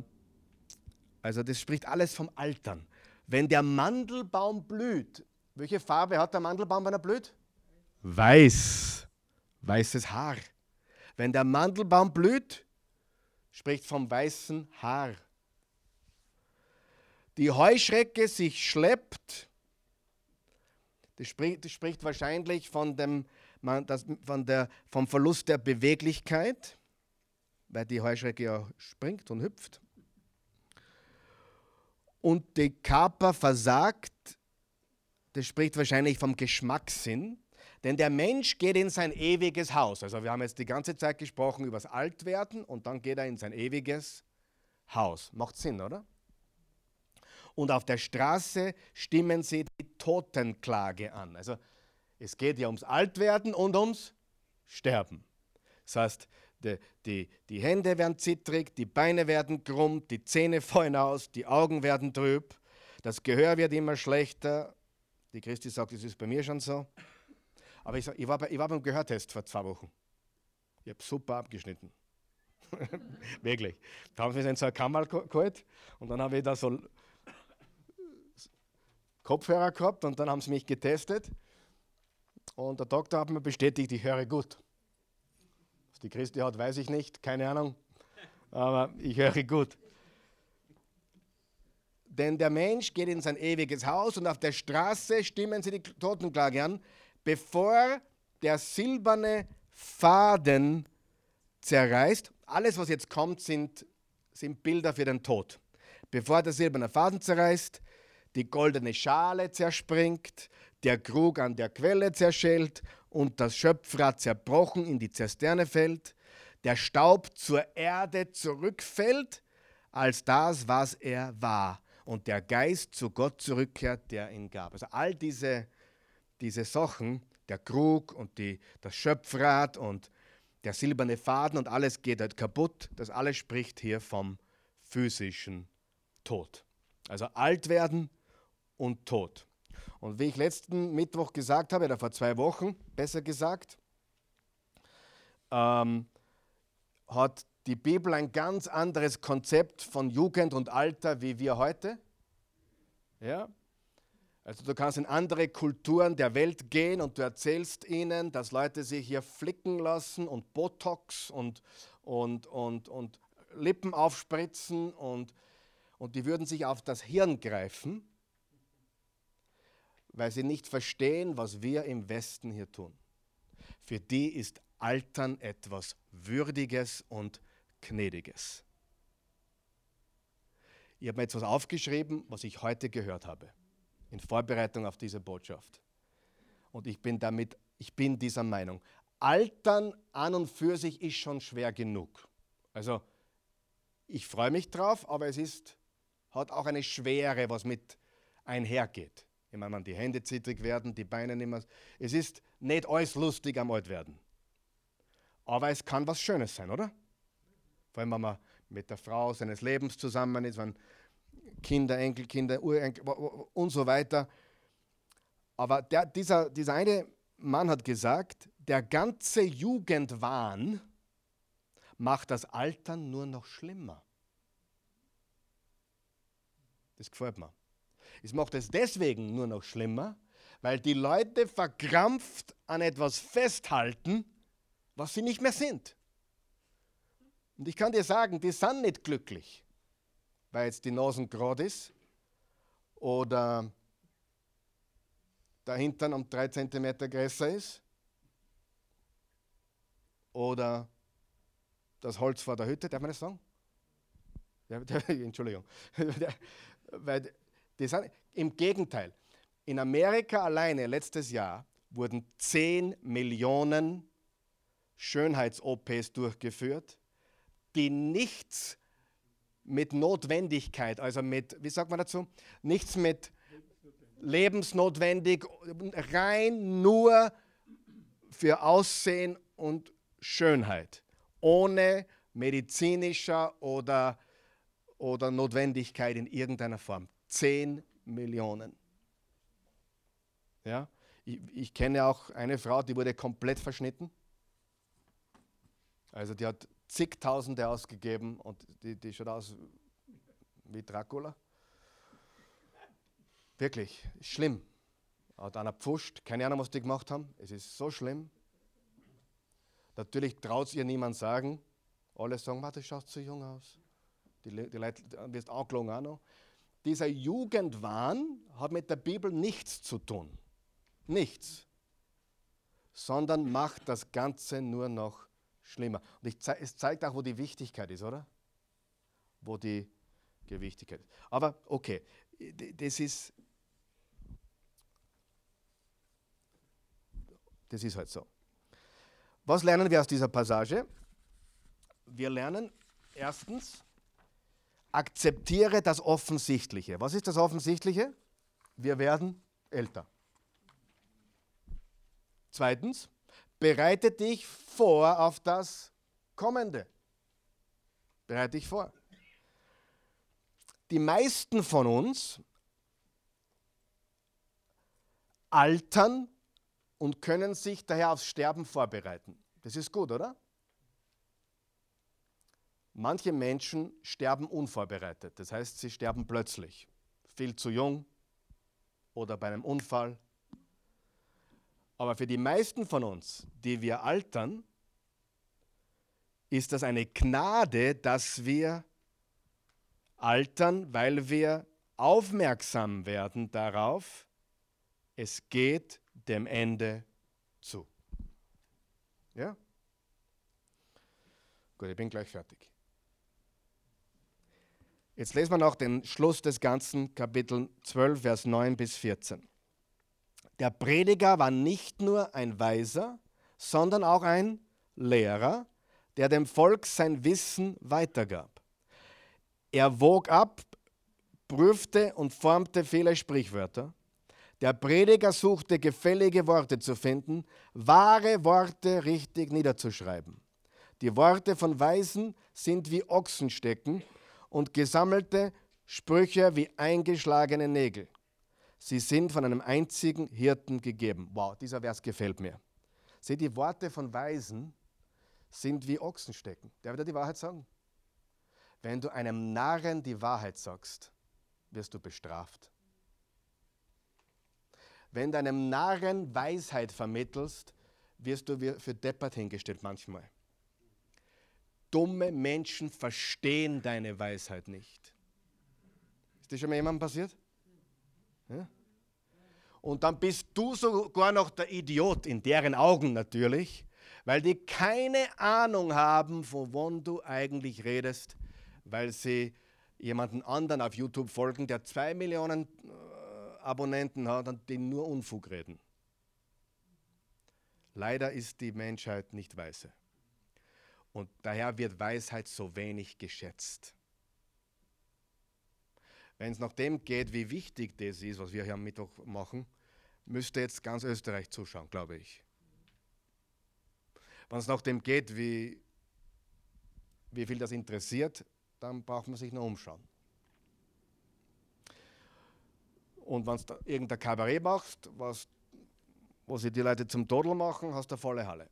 also das spricht alles vom Altern. Wenn der Mandelbaum blüht, welche Farbe hat der Mandelbaum, wenn er blüht? Weiß. Weißes Haar. Wenn der Mandelbaum blüht, spricht vom weißen Haar. Die Heuschrecke sich schleppt, das spricht, das spricht wahrscheinlich von dem das, von der, vom Verlust der Beweglichkeit, weil die Heuschrecke ja springt und hüpft. Und der Körper versagt, das spricht wahrscheinlich vom Geschmackssinn, denn der Mensch geht in sein ewiges Haus. Also wir haben jetzt die ganze Zeit gesprochen über das Altwerden und dann geht er in sein ewiges Haus. Macht Sinn, oder? Und auf der Straße stimmen sie die Totenklage an. Also es geht ja ums Altwerden und ums Sterben. Das heißt, die, die, die Hände werden zittrig, die Beine werden krumm, die Zähne fallen aus, die Augen werden trüb, das Gehör wird immer schlechter. Die Christi sagt, das ist bei mir schon so. Aber ich, ich, war, bei, ich war beim Gehörtest vor zwei Wochen. Ich habe super abgeschnitten. [laughs] Wirklich. Da haben sie mir in so eine Kammer geholt und dann habe ich da so Kopfhörer gehabt und dann haben sie mich getestet. Und der Doktor hat mir bestätigt, ich höre gut. Was die Christi hat, weiß ich nicht, keine Ahnung. Aber ich höre gut. Denn der Mensch geht in sein ewiges Haus und auf der Straße stimmen sie die Totenklage an bevor der silberne Faden zerreißt, alles, was jetzt kommt, sind, sind Bilder für den Tod. Bevor der silberne Faden zerreißt, die goldene Schale zerspringt, der Krug an der Quelle zerschellt und das Schöpfrad zerbrochen in die Zisterne fällt, der Staub zur Erde zurückfällt, als das, was er war, und der Geist zu Gott zurückkehrt, der ihn gab. Also all diese diese Sachen, der Krug und die, das Schöpfrad und der silberne Faden und alles geht halt kaputt. Das alles spricht hier vom physischen Tod. Also alt werden und Tod. Und wie ich letzten Mittwoch gesagt habe, oder vor zwei Wochen besser gesagt, ähm, hat die Bibel ein ganz anderes Konzept von Jugend und Alter wie wir heute. Ja, also du kannst in andere Kulturen der Welt gehen und du erzählst ihnen, dass Leute sich hier flicken lassen und Botox und, und, und, und Lippen aufspritzen und, und die würden sich auf das Hirn greifen, weil sie nicht verstehen, was wir im Westen hier tun. Für die ist Altern etwas Würdiges und Gnädiges. Ich habe mir jetzt was aufgeschrieben, was ich heute gehört habe in Vorbereitung auf diese Botschaft. Und ich bin damit, ich bin dieser Meinung. Altern an und für sich ist schon schwer genug. Also ich freue mich drauf, aber es ist, hat auch eine Schwere, was mit einhergeht. Ich meine, die Hände zittrig werden, die Beine nicht mehr. Es ist nicht alles lustig am Altwerden. Aber es kann was Schönes sein, oder? Vor allem, wenn man mit der Frau seines Lebens zusammen ist, wenn Kinder, Enkelkinder, Urenkel und so weiter. Aber der, dieser, dieser eine Mann hat gesagt, der ganze Jugendwahn macht das Altern nur noch schlimmer. Das gefällt mir. Es macht es deswegen nur noch schlimmer, weil die Leute verkrampft an etwas festhalten, was sie nicht mehr sind. Und ich kann dir sagen, die sind nicht glücklich weil jetzt die Nasen gerade ist oder der Hintern um drei Zentimeter größer ist oder das Holz vor der Hütte, darf man das sagen? [laughs] Entschuldigung. [laughs] sind, Im Gegenteil, in Amerika alleine letztes Jahr wurden 10 Millionen Schönheits-OPs durchgeführt, die nichts mit Notwendigkeit, also mit, wie sagt man dazu, nichts mit lebensnotwendig, rein nur für Aussehen und Schönheit, ohne medizinischer oder, oder Notwendigkeit in irgendeiner Form. Zehn Millionen. Ja? Ich, ich kenne auch eine Frau, die wurde komplett verschnitten. Also die hat zigtausende ausgegeben und die, die schaut aus wie Dracula. Wirklich, schlimm. Hat einer pfuscht, keine Ahnung, was die gemacht haben. Es ist so schlimm. Natürlich traut es ihr niemand sagen. Alle sagen, das schaut so jung aus. Die, die Leute wirst angelogen auch noch. Dieser Jugendwahn hat mit der Bibel nichts zu tun. Nichts. sondern macht das Ganze nur noch schlimmer. Und ich, es zeigt auch, wo die Wichtigkeit ist, oder? Wo die Gewichtigkeit ist. Aber okay, das ist, das ist halt so. Was lernen wir aus dieser Passage? Wir lernen erstens, akzeptiere das Offensichtliche. Was ist das Offensichtliche? Wir werden älter. Zweitens, bereite dich vor auf das Kommende. Bereite dich vor. Die meisten von uns altern und können sich daher aufs Sterben vorbereiten. Das ist gut, oder? Manche Menschen sterben unvorbereitet, das heißt, sie sterben plötzlich, viel zu jung oder bei einem Unfall. Aber für die meisten von uns, die wir altern, ist das eine Gnade, dass wir altern, weil wir aufmerksam werden darauf, es geht dem Ende zu. Ja? Gut, ich bin gleich fertig. Jetzt lesen wir noch den Schluss des ganzen Kapitel 12, Vers 9 bis 14. Der Prediger war nicht nur ein Weiser, sondern auch ein Lehrer, der dem Volk sein Wissen weitergab. Er wog ab, prüfte und formte viele Sprichwörter. Der Prediger suchte gefällige Worte zu finden, wahre Worte richtig niederzuschreiben. Die Worte von Weisen sind wie Ochsenstecken und gesammelte Sprüche wie eingeschlagene Nägel. Sie sind von einem einzigen Hirten gegeben. Wow, dieser Vers gefällt mir. Seht, die Worte von Weisen sind wie Ochsenstecken. Der wird die Wahrheit sagen. Wenn du einem Narren die Wahrheit sagst, wirst du bestraft. Wenn du einem Narren Weisheit vermittelst, wirst du für deppert hingestellt manchmal dumme Menschen verstehen deine Weisheit nicht. Ist das schon mal jemandem passiert? Ja? Und dann bist du sogar noch der Idiot, in deren Augen natürlich, weil die keine Ahnung haben, von wann du eigentlich redest, weil sie jemanden anderen auf YouTube folgen, der zwei Millionen äh, Abonnenten hat und die nur Unfug reden. Leider ist die Menschheit nicht weise. Und daher wird Weisheit so wenig geschätzt. Wenn es nach dem geht, wie wichtig das ist, was wir hier am Mittwoch machen, müsste jetzt ganz Österreich zuschauen, glaube ich. Wenn es nach dem geht, wie, wie viel das interessiert, dann braucht man sich nur umschauen. Und wenn du irgendein Kabarett machst, was, wo sie die Leute zum Todel machen, hast du eine volle Halle.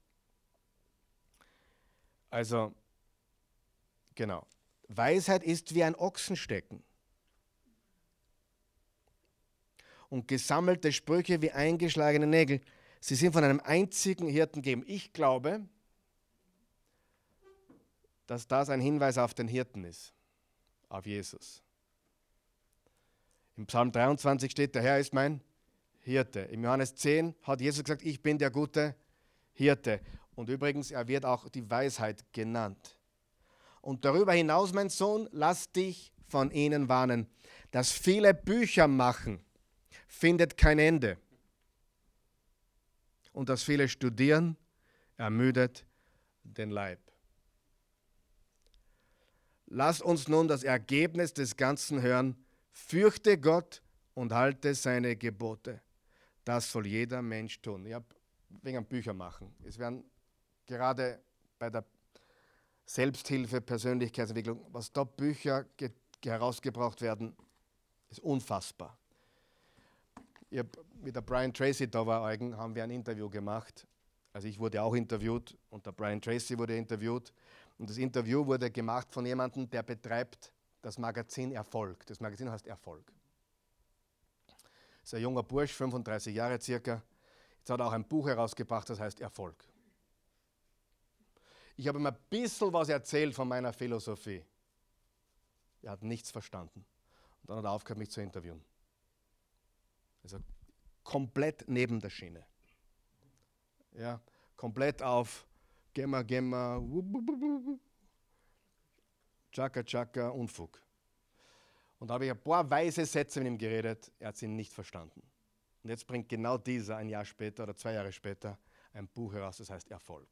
Also, genau. Weisheit ist wie ein Ochsenstecken. Und gesammelte Sprüche wie eingeschlagene Nägel. Sie sind von einem einzigen Hirten gegeben. Ich glaube, dass das ein Hinweis auf den Hirten ist, auf Jesus. Im Psalm 23 steht, der Herr ist mein Hirte. Im Johannes 10 hat Jesus gesagt, ich bin der gute Hirte. Und übrigens, er wird auch die Weisheit genannt. Und darüber hinaus, mein Sohn, lass dich von ihnen warnen. Das viele Bücher machen findet kein Ende. Und das viele Studieren ermüdet den Leib. Lass uns nun das Ergebnis des Ganzen hören. Fürchte Gott und halte seine Gebote. Das soll jeder Mensch tun. Ich habe wegen Bücher machen. Es werden gerade bei der Selbsthilfe, Persönlichkeitsentwicklung, was da Bücher herausgebracht werden, ist unfassbar. Ich hab, mit der Brian Tracy da war, haben wir ein Interview gemacht. Also ich wurde auch interviewt und der Brian Tracy wurde interviewt. Und das Interview wurde gemacht von jemandem, der betreibt das Magazin Erfolg. Das Magazin heißt Erfolg. Das ist ein junger Bursch, 35 Jahre circa. Jetzt hat er auch ein Buch herausgebracht, das heißt Erfolg. Ich habe ihm ein bisschen was erzählt von meiner Philosophie. Er hat nichts verstanden. Und dann hat er aufgehört, mich zu interviewen. Also komplett neben der Schiene. Ja, komplett auf Gemma, Gemma, Chaka, Chaka, Unfug. Und da habe ich ein paar weise Sätze mit ihm geredet, er hat sie nicht verstanden. Und jetzt bringt genau dieser ein Jahr später oder zwei Jahre später ein Buch heraus, das heißt Erfolg.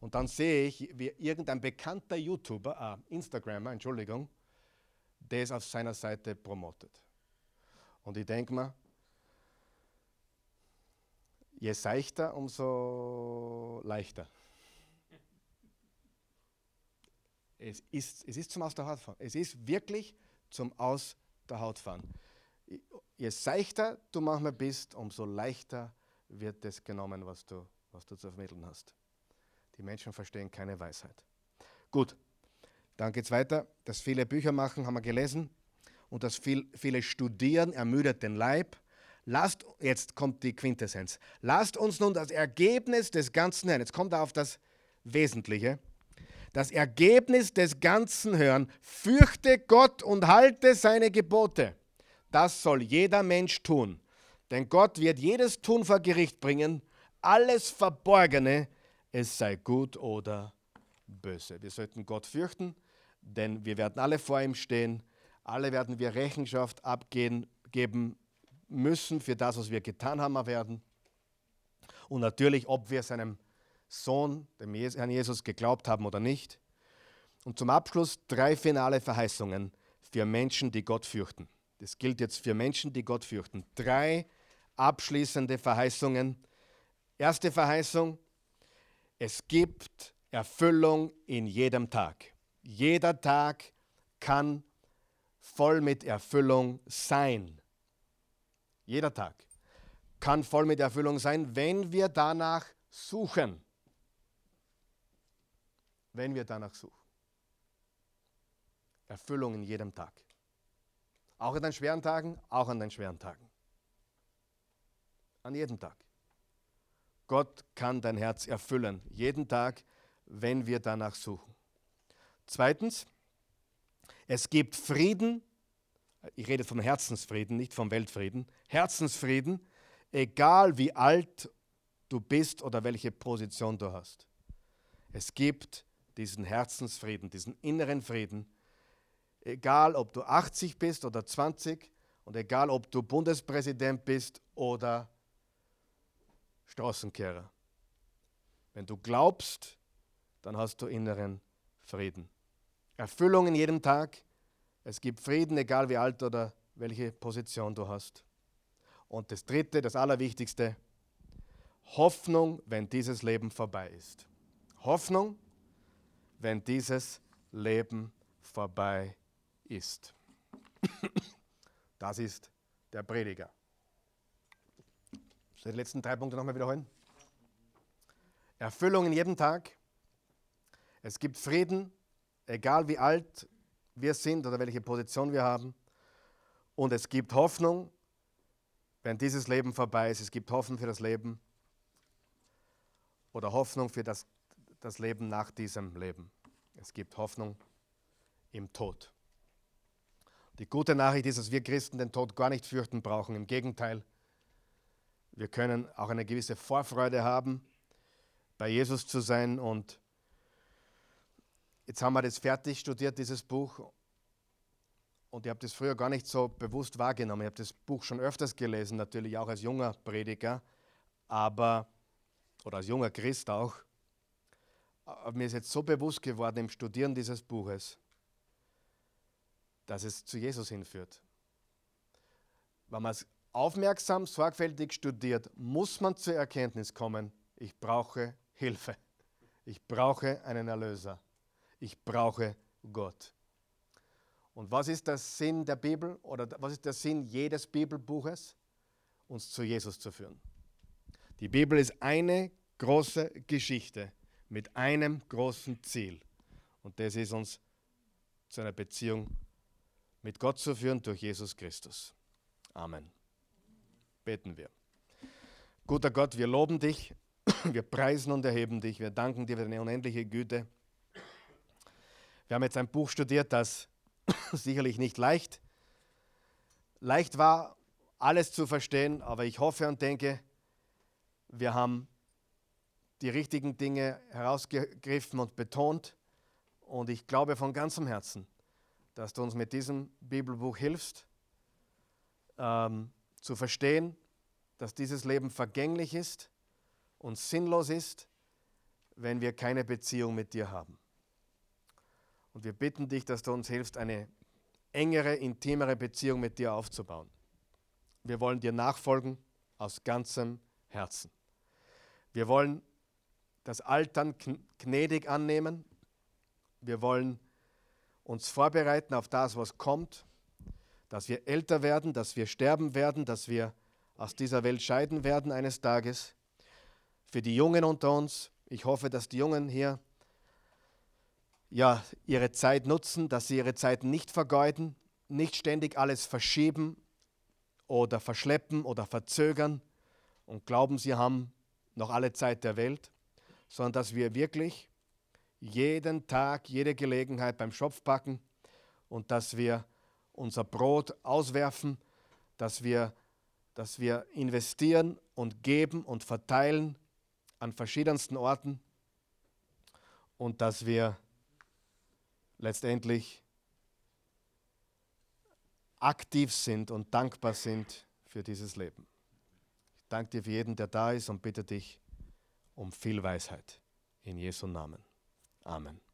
Und dann sehe ich, wie irgendein bekannter YouTuber, äh, Instagrammer, Entschuldigung, das auf seiner Seite promotet. Und ich denke mir, je seichter, umso leichter. Es ist, es ist zum Aus der Haut fahren. Es ist wirklich zum Aus der Haut fahren. Je seichter du manchmal bist, umso leichter wird das genommen, was du, was du zu vermitteln hast. Die Menschen verstehen keine Weisheit. Gut, dann geht es weiter. Das viele Bücher machen, haben wir gelesen. Und das viel, viele Studieren ermüdet den Leib. Lasst, jetzt kommt die Quintessenz. Lasst uns nun das Ergebnis des Ganzen hören. Jetzt kommt er auf das Wesentliche. Das Ergebnis des Ganzen hören. Fürchte Gott und halte seine Gebote. Das soll jeder Mensch tun. Denn Gott wird jedes Tun vor Gericht bringen. Alles Verborgene, es sei gut oder böse. Wir sollten Gott fürchten, denn wir werden alle vor ihm stehen. Alle werden wir Rechenschaft abgeben müssen für das, was wir getan haben werden. Und natürlich, ob wir seinem Sohn, dem Herrn Jesus, geglaubt haben oder nicht. Und zum Abschluss drei finale Verheißungen für Menschen, die Gott fürchten. Das gilt jetzt für Menschen, die Gott fürchten. Drei abschließende Verheißungen. Erste Verheißung, es gibt Erfüllung in jedem Tag. Jeder Tag kann voll mit Erfüllung sein. Jeder Tag kann voll mit Erfüllung sein, wenn wir danach suchen. Wenn wir danach suchen. Erfüllung in jedem Tag. Auch an den schweren Tagen, auch an den schweren Tagen. An jedem Tag. Gott kann dein Herz erfüllen, jeden Tag, wenn wir danach suchen. Zweitens, es gibt Frieden, ich rede vom Herzensfrieden, nicht vom Weltfrieden, Herzensfrieden, egal wie alt du bist oder welche Position du hast. Es gibt diesen Herzensfrieden, diesen inneren Frieden, egal ob du 80 bist oder 20 und egal ob du Bundespräsident bist oder Straßenkehrer. Wenn du glaubst, dann hast du inneren Frieden. Erfüllung in jedem Tag. Es gibt Frieden, egal wie alt oder welche Position du hast. Und das Dritte, das Allerwichtigste, Hoffnung, wenn dieses Leben vorbei ist. Hoffnung, wenn dieses Leben vorbei ist. Das ist der Prediger. Soll ich die letzten drei Punkte nochmal wiederholen? Erfüllung in jedem Tag. Es gibt Frieden, egal wie alt wir sind oder welche Position wir haben. Und es gibt Hoffnung, wenn dieses Leben vorbei ist. Es gibt Hoffnung für das Leben oder Hoffnung für das, das Leben nach diesem Leben. Es gibt Hoffnung im Tod. Die gute Nachricht ist, dass wir Christen den Tod gar nicht fürchten brauchen. Im Gegenteil, wir können auch eine gewisse Vorfreude haben, bei Jesus zu sein. Und jetzt haben wir das fertig studiert, dieses Buch. Und ich habe das früher gar nicht so bewusst wahrgenommen. Ich habe das Buch schon öfters gelesen, natürlich auch als junger Prediger, aber, oder als junger Christ auch. Aber mir ist jetzt so bewusst geworden im Studieren dieses Buches, dass es zu Jesus hinführt. Wenn man es aufmerksam, sorgfältig studiert, muss man zur Erkenntnis kommen, ich brauche Hilfe. Ich brauche einen Erlöser. Ich brauche Gott. Und was ist der Sinn der Bibel oder was ist der Sinn jedes Bibelbuches? Uns zu Jesus zu führen. Die Bibel ist eine große Geschichte mit einem großen Ziel. Und das ist uns zu einer Beziehung mit Gott zu führen durch Jesus Christus. Amen. Beten wir. Guter Gott, wir loben dich, [clears throat] wir preisen und erheben dich, wir danken dir für deine unendliche Güte. Wir haben jetzt ein Buch studiert, das [clears throat] sicherlich nicht leicht, leicht war, alles zu verstehen, aber ich hoffe und denke, wir haben die richtigen Dinge herausgegriffen und betont. Und ich glaube von ganzem Herzen, dass du uns mit diesem Bibelbuch hilfst, ähm, zu verstehen, dass dieses Leben vergänglich ist und sinnlos ist, wenn wir keine Beziehung mit dir haben. Und wir bitten dich, dass du uns hilfst, eine engere, intimere Beziehung mit dir aufzubauen. Wir wollen dir nachfolgen aus ganzem Herzen. Wir wollen das Altern gnädig annehmen. Wir wollen uns vorbereiten auf das, was kommt, dass wir älter werden, dass wir sterben werden, dass wir aus dieser Welt scheiden werden eines Tages. Für die Jungen unter uns, ich hoffe, dass die Jungen hier ja, ihre Zeit nutzen, dass sie ihre Zeit nicht vergeuden, nicht ständig alles verschieben oder verschleppen oder verzögern und glauben, sie haben noch alle Zeit der Welt, sondern dass wir wirklich jeden Tag, jede Gelegenheit beim Schopf packen und dass wir unser Brot auswerfen, dass wir, dass wir investieren und geben und verteilen an verschiedensten Orten und dass wir letztendlich aktiv sind und dankbar sind für dieses Leben. Ich danke dir für jeden, der da ist und bitte dich um viel Weisheit. In Jesu Namen. Amen.